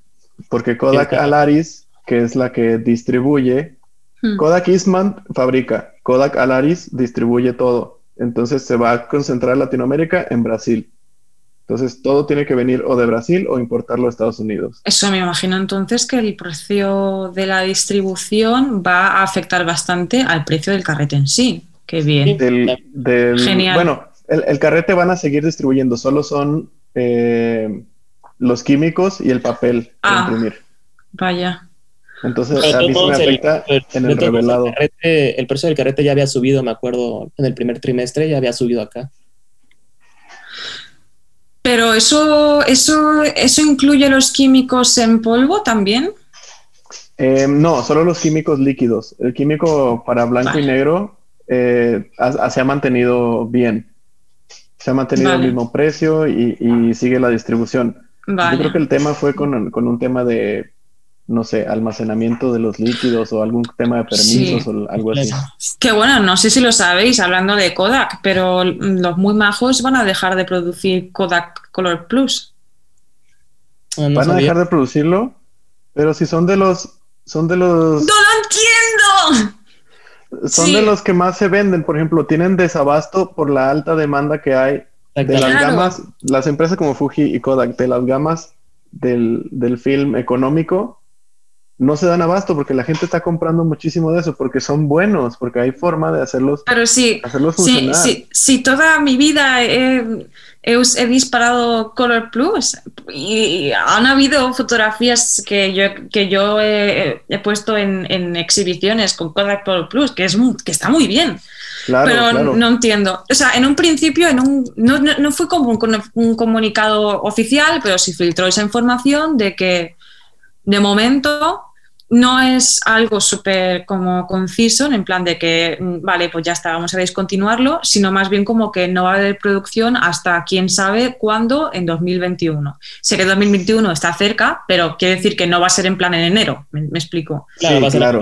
Porque Kodak Alaris, que es la que distribuye, hmm. Kodak Eastman fabrica, Kodak Alaris distribuye todo. Entonces se va a concentrar Latinoamérica en Brasil. Entonces todo tiene que venir o de Brasil o importarlo a Estados Unidos. Eso me imagino entonces que el precio de la distribución va a afectar bastante al precio del carrete en sí. Qué bien. Genial. Bueno, el, carrete van a seguir distribuyendo, solo son eh, los químicos y el papel para ah, imprimir. Vaya. Entonces, a mí se me afecta en el revelado. El, precio del carrete ya había subido, me acuerdo, en el primer trimestre ya había subido acá. Pero eso, eso, eso incluye los químicos en polvo también. Eh, no, solo los químicos líquidos. El químico para blanco y negro eh, se ha mantenido bien. Se ha mantenido el mismo precio y, sigue la distribución. Yo creo que el tema fue con, un tema de, no sé, almacenamiento de los líquidos o algún tema de permisos o algo así. Que bueno, no sé si lo sabéis hablando de Kodak, pero los muy majos van a dejar de producir Kodak Color Plus. Ah, van a dejar de producirlo, pero si son de los son de los. ¡No lo entiendo! Son de los que más se venden. Por ejemplo, tienen desabasto por la alta demanda que hay de las gamas, las empresas como Fuji y Kodak, de las gamas del, del film económico, no se dan abasto porque la gente está comprando muchísimo de eso, porque son buenos, porque hay forma de hacerlos, Pero sí, hacerlos funcionar. Sí, sí, toda mi vida he, he, disparado Color Plus y han habido fotografías que yo, que yo he, puesto en, en, exhibiciones con Kodak Color Plus, que, es, que está muy bien. Claro, pero no entiendo. O sea, en un principio en un, no, no, fue como un, un comunicado oficial, pero sí filtró esa información de que de momento no es algo súper como conciso, en plan de que, mm, vale, pues ya está, vamos a discontinuarlo, sino más bien como que no va a haber producción hasta quién sabe cuándo en 2021. Sé que 2021 está cerca, pero quiere decir que no va a ser en plan en enero, me, explico. Claro, va a ser claro,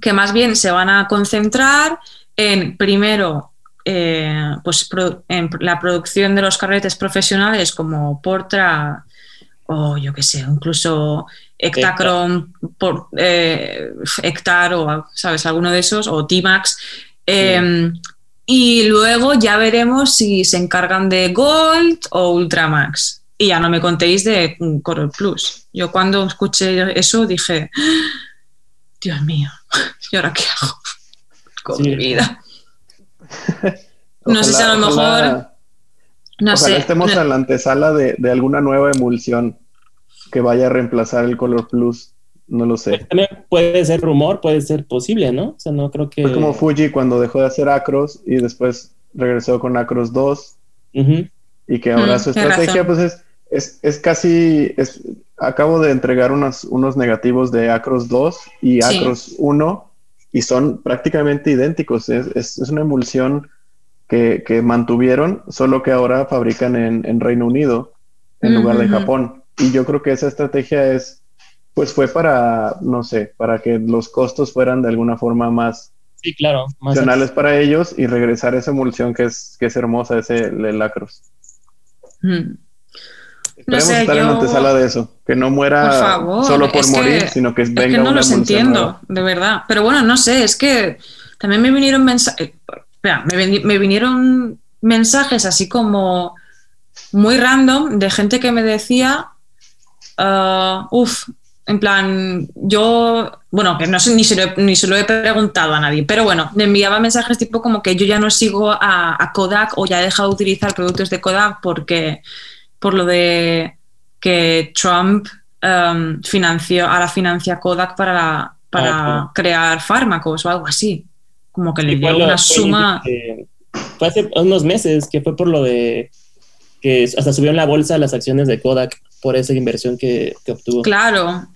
Que más bien se van a concentrar en, primero, eh, pues en la producción de los carretes profesionales como Portra o yo qué sé, incluso Hectacron, por, eh, Hectar o, ¿sabes? Alguno de esos, o T-Max. Em, y luego ya veremos si se encargan de Gold o Ultramax. Y ya no me contéis de Coral Plus. Yo cuando escuché eso dije, Dios mío, ¿y ahora qué hago con mi vida? no sé si a lo mejor... no sé. estemos en la antesala de, de alguna nueva emulsión que vaya a reemplazar el Color Plus. No lo sé. Pues también puede ser rumor, puede ser posible, ¿no? O sea, no creo que. Fue como Fuji cuando dejó de hacer Acros y después regresó con Acros 2. Y que ahora mm, su estrategia, pues es, es, es casi. Es, acabo de entregar unos, unos negativos de Acros 2 y Acros 1 y son prácticamente idénticos. Es, es, es una emulsión que, que, mantuvieron, solo que ahora fabrican en, en Reino Unido en lugar de Japón. Y yo creo que esa estrategia es, pues fue para, no sé, para que los costos fueran de alguna forma más sí, claro, funcionales para ellos y regresar esa emulsión que es, que es hermosa, ese lacros. Hmm. Esperemos estar en la antesala de eso, que no muera solo por morir, sino que venga es que no los entiendo, de verdad. Pero bueno, no sé, es que también me vinieron mensajes, me, me vinieron mensajes así como muy random de gente que me decía uh, uff, en plan, yo, bueno, que no sé, ni se, lo, ni se lo he preguntado a nadie, pero bueno, me enviaba mensajes tipo como que yo ya no sigo a, Kodak o ya he dejado de utilizar productos de Kodak porque, por lo de que Trump um, financió, ahora financia Kodak para, para ah, crear fármacos o algo así. Como que le dio una suma. fue hace unos meses que fue por lo de que hasta subió en la bolsa las acciones de Kodak por esa inversión que, obtuvo. Claro,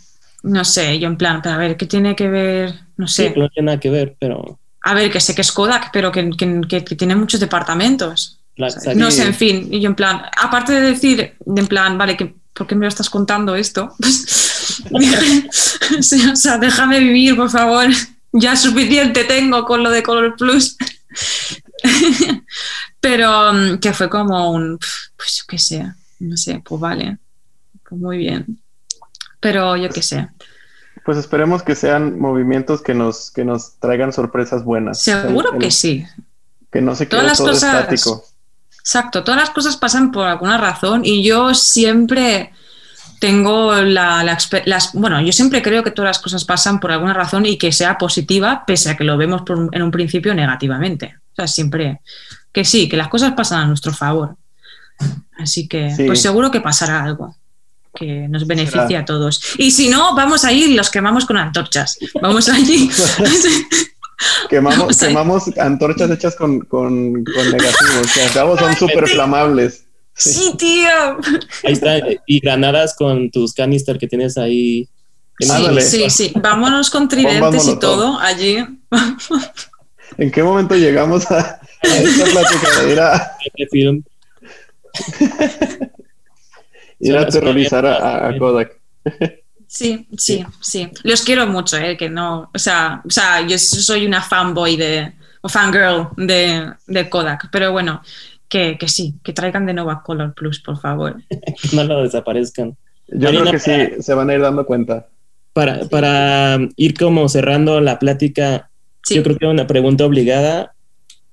no sé, yo en plan, a ver, ¿qué tiene que ver? No sé. no tiene nada que ver, pero... A ver, que sé que es Kodak, pero que, tiene muchos departamentos. no sé, en fin, y yo en plan, aparte de decir, en plan, vale, que, ¿por qué me lo estás contando esto? o sea, déjame vivir, por favor. Ya suficiente tengo con lo de Color Plus. Pero mm, que fue como un, pues yo qué sé, no sé, pues vale, pues muy bien. Pero yo qué sé. Pues esperemos que sean movimientos que nos, que nos traigan sorpresas buenas. Seguro que sí. Que no se quede todas todo estático. Exacto, todas las cosas pasan por alguna razón y yo siempre tengo la, las, bueno, yo siempre creo que todas las cosas pasan por alguna razón y que sea positiva, pese a que lo vemos en un principio negativamente. O sea, siempre que sí, que las cosas pasan a nuestro favor. Así que, pues seguro que pasará algo que nos beneficie a todos. Y si no, vamos a ir y los quemamos con antorchas. Vamos allí. quemamos, quemamos antorchas hechas con, con, negativos, al cabo son súper flamables. Sí, tío. Ahí está. Y granadas con tus canister que tienes ahí. Sí, sí, sí. Vámonos con tridentes y todo allí. ¿En qué momento llegamos a, esta plática de ir a, a aterrorizar a, Kodak? Sí, sí, sí. Los quiero mucho, ¿eh? Que no, o sea, o sea, yo soy una fanboy de, o fangirl de, de Kodak, pero bueno, que, que, sí, que traigan de nuevo a Color Plus, por favor. no lo desaparezcan. Yo creo que sí, se van a ir dando cuenta. Para, para ir como cerrando la plática, yo creo que una pregunta obligada,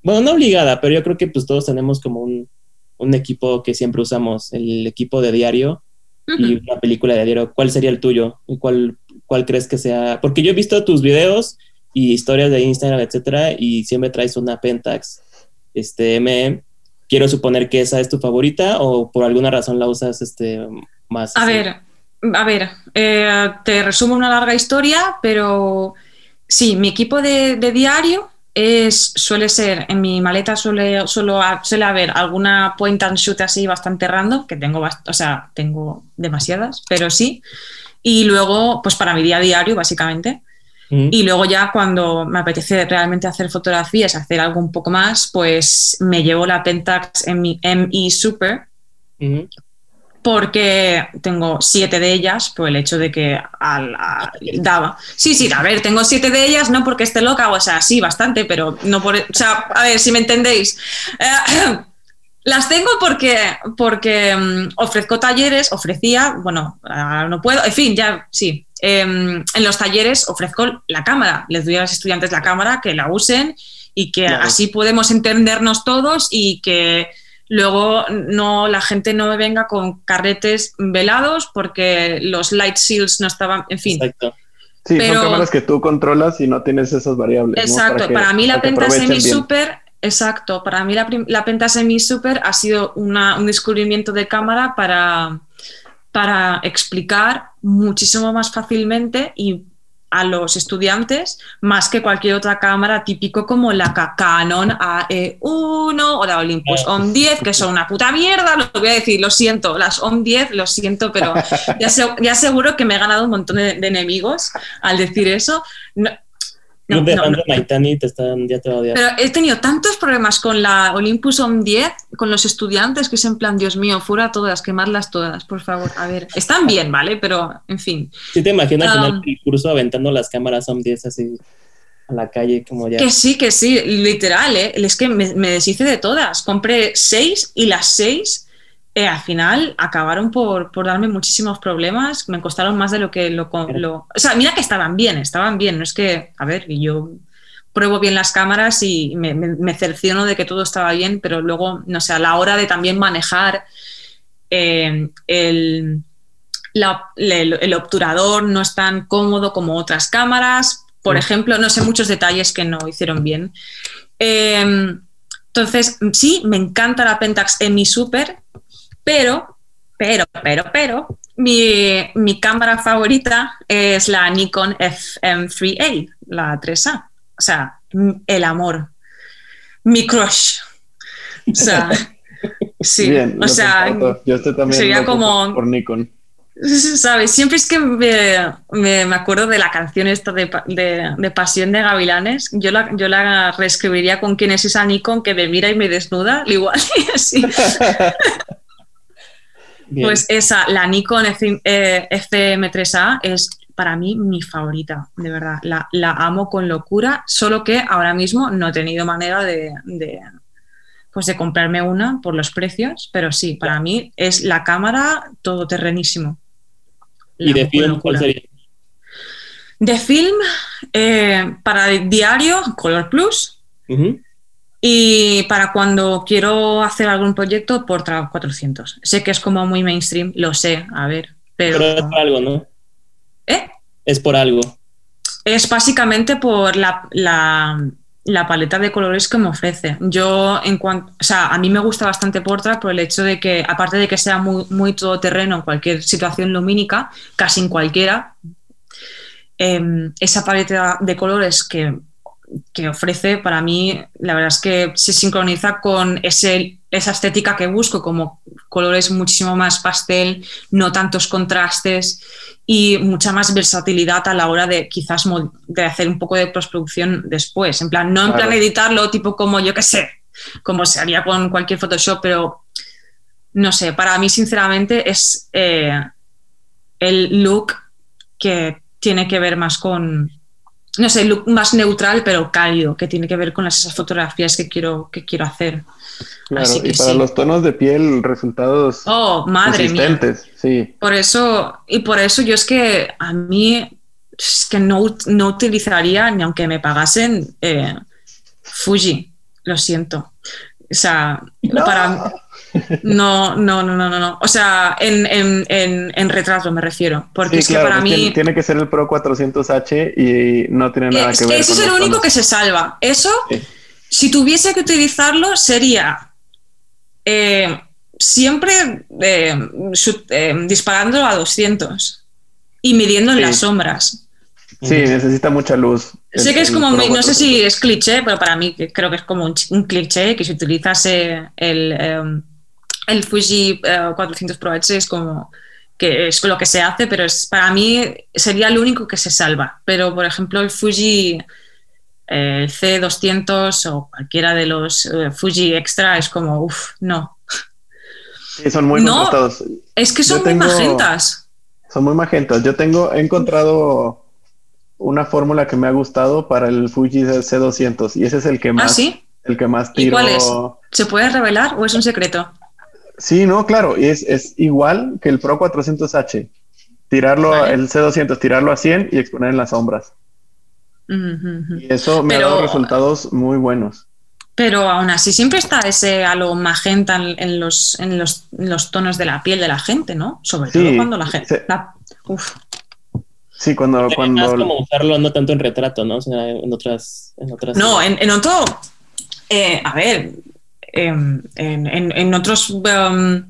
bueno, no obligada, pero yo creo que pues todos tenemos como un, un equipo que siempre usamos, el equipo de diario y una película de diario. ¿Cuál sería el tuyo? ¿Y cuál, cuál crees que sea? Porque yo he visto tus videos y historias de Instagram, etcétera, y siempre traes una Pentax este, M. Quiero suponer que esa es tu favorita o por alguna razón la usas este, más. A ver, a ver, eh, te resumo una larga historia, pero sí, mi equipo de, diario es, suele ser, en mi maleta suele, suele, suele haber alguna point and shoot así bastante random, que tengo, o sea, tengo demasiadas, pero sí. Y luego, pues para mi día a diario, básicamente. Y luego ya cuando me apetece realmente hacer fotografías, hacer algo un poco más, pues me llevo la Pentax en mi ME Super, porque tengo siete de ellas por el hecho de que daba. Sí, sí, a ver, tengo siete de ellas, no porque esté loca, o sea, sí, bastante, pero no por... O sea, a ver, si me entendéis. Eh, las tengo porque, porque mm, ofrezco talleres, ofrecía, bueno, no puedo, en fin, ya sí, Em, en los talleres ofrezco la cámara, les doy a los estudiantes la cámara, que la usen y que así podemos entendernos todos y que luego no la gente no me venga con carretes velados porque los light seals no estaban, en fin. Exacto. Sí, son cámaras que tú controlas y no tienes esas variables. Exacto, para, mí la Penta Semi Super, exacto, para mí la, la Penta Semi Super ha sido un descubrimiento de cámara para, para explicar muchísimo más fácilmente y a los estudiantes más que cualquier otra cámara típico como la Canon AE1 o la Olympus OM 10 que son una puta mierda, lo voy a decir, lo siento, las OM 10 lo siento, pero ya, ya seguro que me he ganado un montón de, enemigos al decir eso. No, de te están, ya te Pero he tenido tantos problemas con la Olympus OM 10, con los estudiantes, que es en plan, Dios mío, fuera todas, quemarlas todas, por favor. A ver, están bien, ¿vale? Pero, en fin. Sí, te imaginas um, el curso aventando las cámaras OM 10 así a la calle, como ya. Que sí, que sí, literal, ¿eh? Es que me, me deshice de todas. Compré seis y las seis eh, al final acabaron por, darme muchísimos problemas, me costaron más de lo que lo, O sea, mira que estaban bien, estaban bien, no es que, a ver, yo pruebo bien las cámaras y me, cerciono de que todo estaba bien, pero luego, no sé, a la hora de también manejar eh, el, el, obturador no es tan cómodo como otras cámaras, por ejemplo, no sé muchos detalles que no hicieron bien. Eh, entonces, sí, me encanta la Pentax mi Super, pero, pero, pero, pero, mi, cámara favorita es la Nikon FM3A, la 3A. O sea, el amor, mi crush. O sea, sí, o sea, yo estoy también sería como por Nikon. ¿Sabes? Siempre es que me, acuerdo de la canción esta de, de, Pasión de Gavilanes. Yo la, yo la reescribiría con quién es esa Nikon que me mira y me desnuda, igual y Pues esa, la Nikon FM3A eh, es para mí mi favorita, de verdad. La, amo con locura, solo que ahora mismo no he tenido manera de, pues de comprarme una por los precios, pero sí, para mí es la cámara todoterrenísimo. ¿Y de film cuál sería? De film, eh, para diario, Color Plus. Y para cuando quiero hacer algún proyecto, por 400. Sé que es como muy mainstream, lo sé, a ver, pero... Pero es por algo, ¿no? ¿Eh? Es por algo. Es básicamente por la, paleta de colores que me ofrece. Yo, en cuanto, o sea, a mí me gusta bastante Portra por el hecho de que, aparte de que sea muy, muy todoterreno en cualquier situación lumínica, casi en cualquiera, em, esa paleta de colores que que ofrece, para mí, la verdad es que se sincroniza con ese, esa estética que busco, como colores muchísimo más pastel, no tantos contrastes y mucha más versatilidad a la hora de quizás de hacer un poco de postproducción después. En plan, no en plan editarlo tipo como yo que sé, como se haría con cualquier Photoshop, pero no sé, para mí sinceramente es eh, el look que tiene que ver más con, no sé, look más neutral pero cálido, que tiene que ver con las, esas fotografías que quiero, que quiero hacer. Claro, y para los tonos de piel, resultados oh, madre mía. sí. Por eso, y por eso yo es que a mí es que no, no utilizaría, ni aunque me pagasen, eh, Fuji, lo siento. O sea, para no, no, no, no, no, O sea, en, en, en, retrato me refiero. Porque es que para mí. Tiene que ser el Pro 400H y no tiene nada que ver. Eso es el único que se salva. Eso, si tuviese que utilizarlo, sería eh, siempre eh, eh, disparando a 200 y midiendo en las sombras. Sí, necesita mucha luz. Sé que es como, no sé si es cliché, pero para mí creo que es como un, cliché que si utilizase el, em, el Fuji 400 eh, Pro H es como que es lo que se hace, pero es, para mí sería el único que se salva. Pero, por ejemplo, el Fuji eh, C200 o cualquiera de los eh, Fuji Extra es como, uff, no. Sí, son muy no, Es que son muy magentas. Son muy magentas. Yo tengo, he encontrado una fórmula que me ha gustado para el Fuji C200 y ese es el que ¿Ah, más, sí? el que más tiro. ¿Y cuál es? ¿Se puede revelar o es un secreto? Sí, no, claro, y es, es igual que el Pro 400H. Tirarlo, el C200, tirarlo a 100 y exponer en las sombras. Y eso me ha dado resultados muy buenos. Pero aún así siempre está ese halo magenta en, los, en, los, los, tonos de la piel de la gente, ¿no? Sobre todo cuando la gente... Sí, cuando... cuando... como usarlo no tanto en retrato, ¿no? O sea, en otras... En otras no, en, en otro... Eh, a ver, en, en, otros um,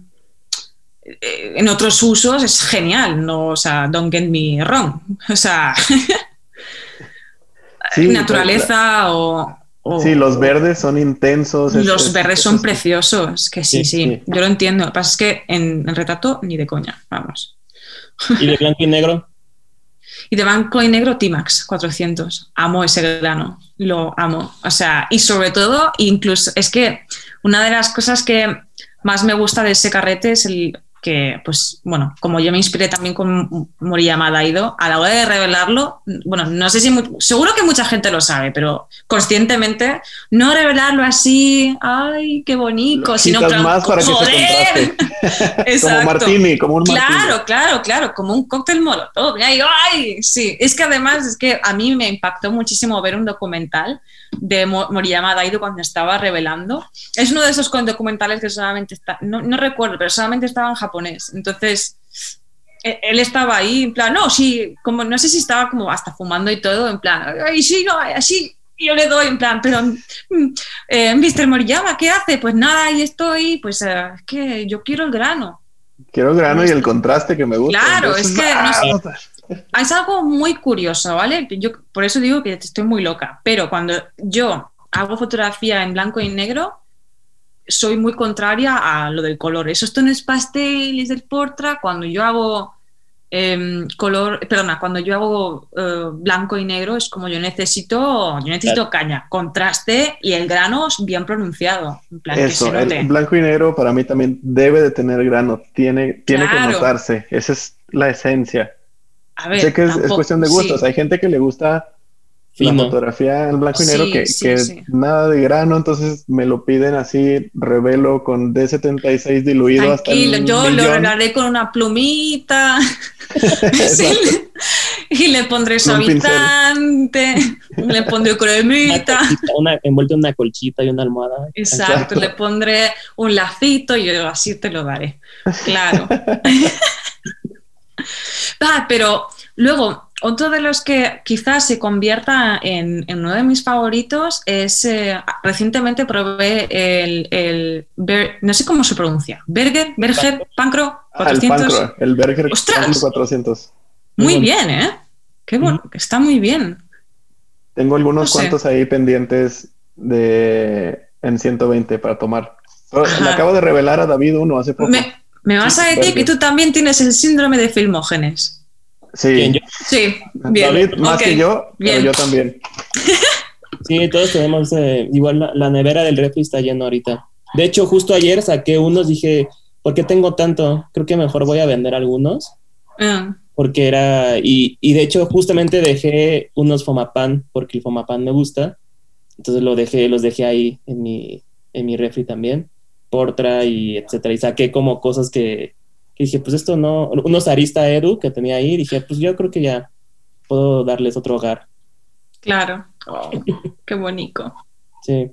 en otros usos es genial, no, o sea, don't get me wrong, o sea, naturaleza o, Sí, los verdes son intensos. los verdes son preciosos, que sí, sí, yo lo entiendo. Lo que pasa es que en, el retrato ni de coña, vamos. ¿Y de blanco y negro? Y de blanco y negro T-Max 400. Amo ese grano, lo amo. O sea, y sobre todo, incluso, es que una de las cosas que más me gusta de ese carrete es el que, pues, bueno, como yo me inspiré también con Moriyama Daido, a la hora de revelarlo, bueno, no sé si, seguro que mucha gente lo sabe, pero conscientemente, no revelarlo así, ay, qué bonito, sino más para joder. Que se como Martini, como un Claro, claro, claro, como un cóctel molotov. Ay, ay, sí, es que además es que a mí me impactó muchísimo ver un documental de Moriyama Daido cuando estaba revelando. Es uno de esos documentales que solamente está, no, no recuerdo, pero solamente estaba en japonés. Entonces, e, él estaba ahí, en plan, no, sí, como no sé si estaba como hasta fumando y todo, en plan, ay, sí, no, así, yo le doy, en plan, pero, mm, eh, Mr. Moriyama, ¿qué hace? Pues nada, ahí estoy, pues eh, es que yo quiero el grano. Quiero el grano y el contraste que me gusta. Claro, es que no es algo muy curioso, ¿vale? Yo por eso digo que estoy muy loca, pero cuando yo hago fotografía en blanco y negro, soy muy contraria a lo del color. Esos tonos pasteles del Portra, cuando yo hago em, color, perdona, cuando yo hago eh, blanco y negro, es como yo necesito, yo necesito caña, contraste y el grano bien pronunciado. Eso, el blanco y negro para mí también debe de tener grano, tiene, tiene que notarse, esa es la esencia. Sé que es, cuestión de gustos, hay gente que le gusta la fotografía en blanco y negro que, nada de grano, entonces me lo piden así, revelo con D76 diluido hasta el yo lo regaré con una plumita. Y le pondré suavizante, le pondré cremita. Una, envuelto en una colchita y una almohada. Exacto, le pondré un lacito y yo así te lo daré. Claro. ah, pero luego otro de los que quizás se convierta en, uno de mis favoritos es, eh, recientemente probé el, no sé cómo se pronuncia, Berger, Berger, Pancro 400. Ah, el, el Berger 400. Muy, bien, ¿eh? Qué bueno, está muy bien. Tengo algunos cuantos ahí pendientes de en 120 para tomar. Le acabo de revelar a David uno hace poco. Me, me vas a decir que tú también tienes el síndrome de Filmógenes. Sí. ¿Quién, yo? Sí, bien. David más que yo, pero yo también. Sí, todos tenemos, eh, igual la, la nevera del refri está llena ahorita. De hecho, justo ayer saqué unos, dije, ¿por qué tengo tanto? Creo que mejor voy a vender algunos. Ah, porque era, y, y de hecho justamente dejé unos Fomapan, porque el Fomapan me gusta, entonces lo dejé, los dejé ahí en mi, en mi refri también, Portra y etcétera, y saqué como cosas que, que dije, pues esto no, unos Arista Edu que tenía ahí, dije, pues yo creo que ya puedo darles otro hogar, claro. Oh, qué bonito. sí,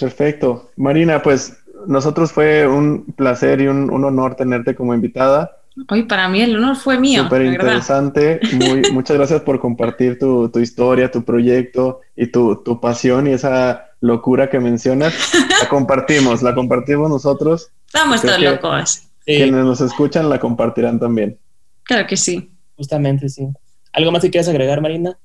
Perfecto. Marina, pues nosotros fue un placer y un, un honor tenerte como invitada. Hoy para mí el honor fue mío, Súper interesante. Muy, muchas gracias por compartir tu, tu historia, tu proyecto y tu, tu pasión y esa locura que mencionas. La compartimos, la compartimos nosotros. Estamos todos locos. sí, Quienes nos escuchan la compartirán también. Claro que sí. justamente sí. ¿Algo más que quieras agregar, Marina?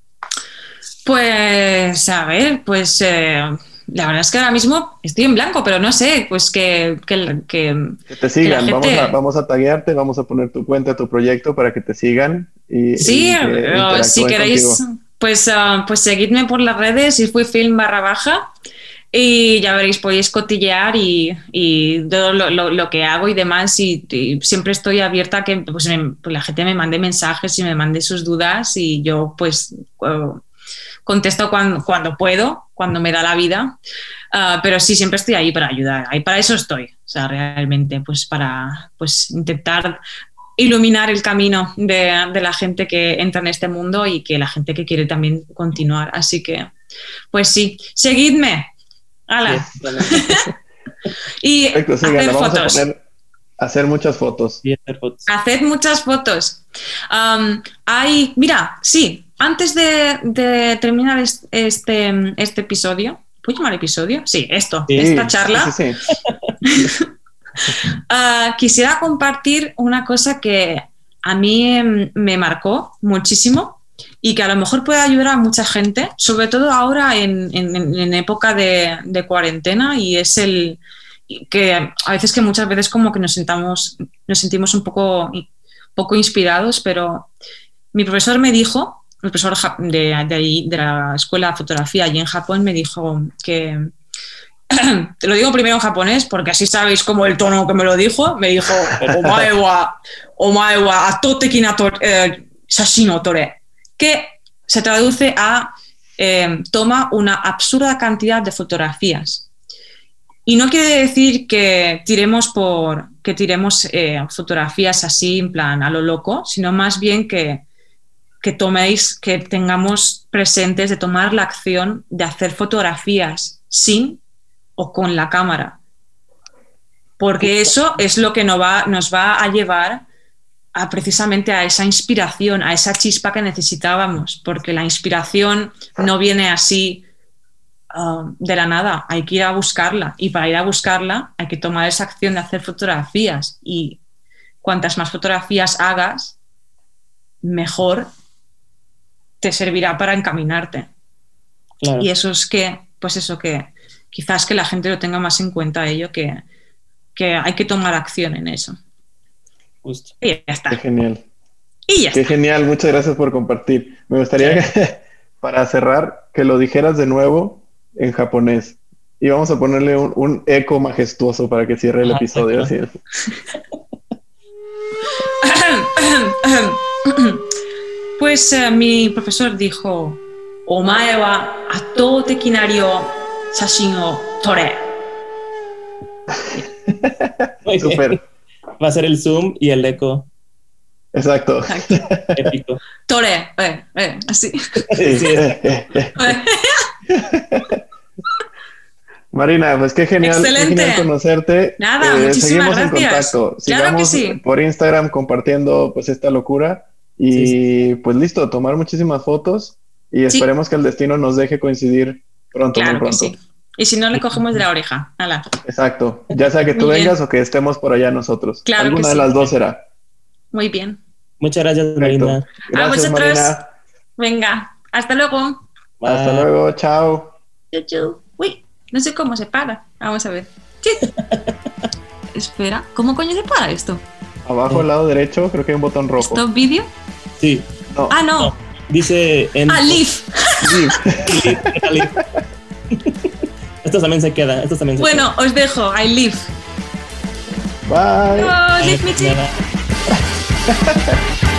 Pues, a ver, pues eh, la verdad es que ahora mismo estoy en blanco, pero no sé, pues que, que, que- Que te sigan, Que vamos, gente- a, vamos a taguearte, vamos a poner tu cuenta, tu proyecto para que te sigan. Y, sí, y que eh, si queréis, contigo. Pues, ah, pues seguidme por las redes y fui film barra baja y ya veréis, podéis cotillear y, y todo lo, lo- lo que hago y demás y, y siempre estoy abierta a que pues, me- pues, la gente me mande mensajes y me mande sus dudas y yo pues eh, contesto cuando, cuando puedo, cuando me da la vida. Ah, pero sí, siempre estoy ahí para ayudar. Ahí para eso estoy. O sea, realmente, pues para pues, intentar iluminar el camino de, de la gente que entra en este mundo y que la gente que quiere también continuar. Así que, pues sí, seguidme. ¡Hala! Sí, bueno, Y Perfecto, hacer vamos fotos. a poner, hacer muchas fotos. y hacer fotos. Haced muchas fotos. Am, hay, mira, sí, antes de, de terminar es- este, este episodio, ¿puedo llamar episodio? Sí, esto, Sí, esta charla. sí, sí, Ah, quisiera compartir una cosa que a mí em, me marcó muchísimo y que a lo mejor puede ayudar a mucha gente, sobre todo ahora en, en- en- época de, de cuarentena y es el que a veces que muchas veces como que nos sentamos, nos sentimos un poco, poco inspirados, pero mi profesor me dijo, el profesor de, de, ahí, de la escuela de fotografía allí en Japón me dijo que te lo digo primero en japonés porque así sabéis como el tono que me lo dijo. Me dijo, omae wa, omae wa eh, shashin o tore", que se traduce a eh, toma una absurda cantidad de fotografías. Y no quiere decir que tiremos por que tiremos eh, fotografías así en plan a lo loco, sino más bien que, que toméis, que tengamos presentes de tomar la acción de hacer fotografías sin o con la cámara. Porque eso es lo que nos va, nos va a llevar a precisamente a esa inspiración, a esa chispa que necesitábamos, porque la inspiración no viene así uh, de la nada, hay que ir a buscarla y para ir a buscarla hay que tomar esa acción de hacer fotografías y cuantas más fotografías hagas, mejor te servirá para encaminarte. Claro. Y eso es que, pues eso que quizás que la gente lo tenga más en cuenta ello, que, que hay que tomar acción en eso. Justo. Y ya Qué está. genial. Y ya Qué está. genial, muchas gracias por compartir. Me gustaría, que, para cerrar, que lo dijeras de nuevo en japonés. Y vamos a ponerle un, un eco majestuoso para que cierre el Ah, episodio. así. Pues eh, mi profesor dijo, Omae wa atou tekinario shashin o tore. Muy bien. Súper. Va a ser el zoom y el eco Exacto. épico. Tore, eh, eh, así. Sí, sí. Marina, pues qué genial, qué genial conocerte. Nada, muchísimas seguimos en gracias. contacto. Claro que Sigamos sí. por Instagram compartiendo pues esta locura. Y Sí, pues listo, tomar muchísimas fotos y Sí. esperemos que el destino nos deje coincidir pronto, muy Claro que sí. Y si no, le cogemos de la oreja. Hala. Exacto. Ya sea que tú Muy bien. vengas o que estemos por allá nosotros. Claro que Alguna de sí. las dos será. Muy bien. Muchas gracias, Perfecto. Marina. Gracias, vosotros. Marina. Venga, hasta luego. Hasta Bye. luego. Chao. Chu. Uy, no sé cómo se para. Vamos a ver. Espera, ¿cómo coño se para esto? Abajo al lado derecho creo que hay un botón rojo. ¿Stop video? Sí. No, Ah, no. No. Dice en. Ah, leave. sí. Esto también se queda. Esto también se Bueno, os dejo. I leave. Bye. Oh, leave me.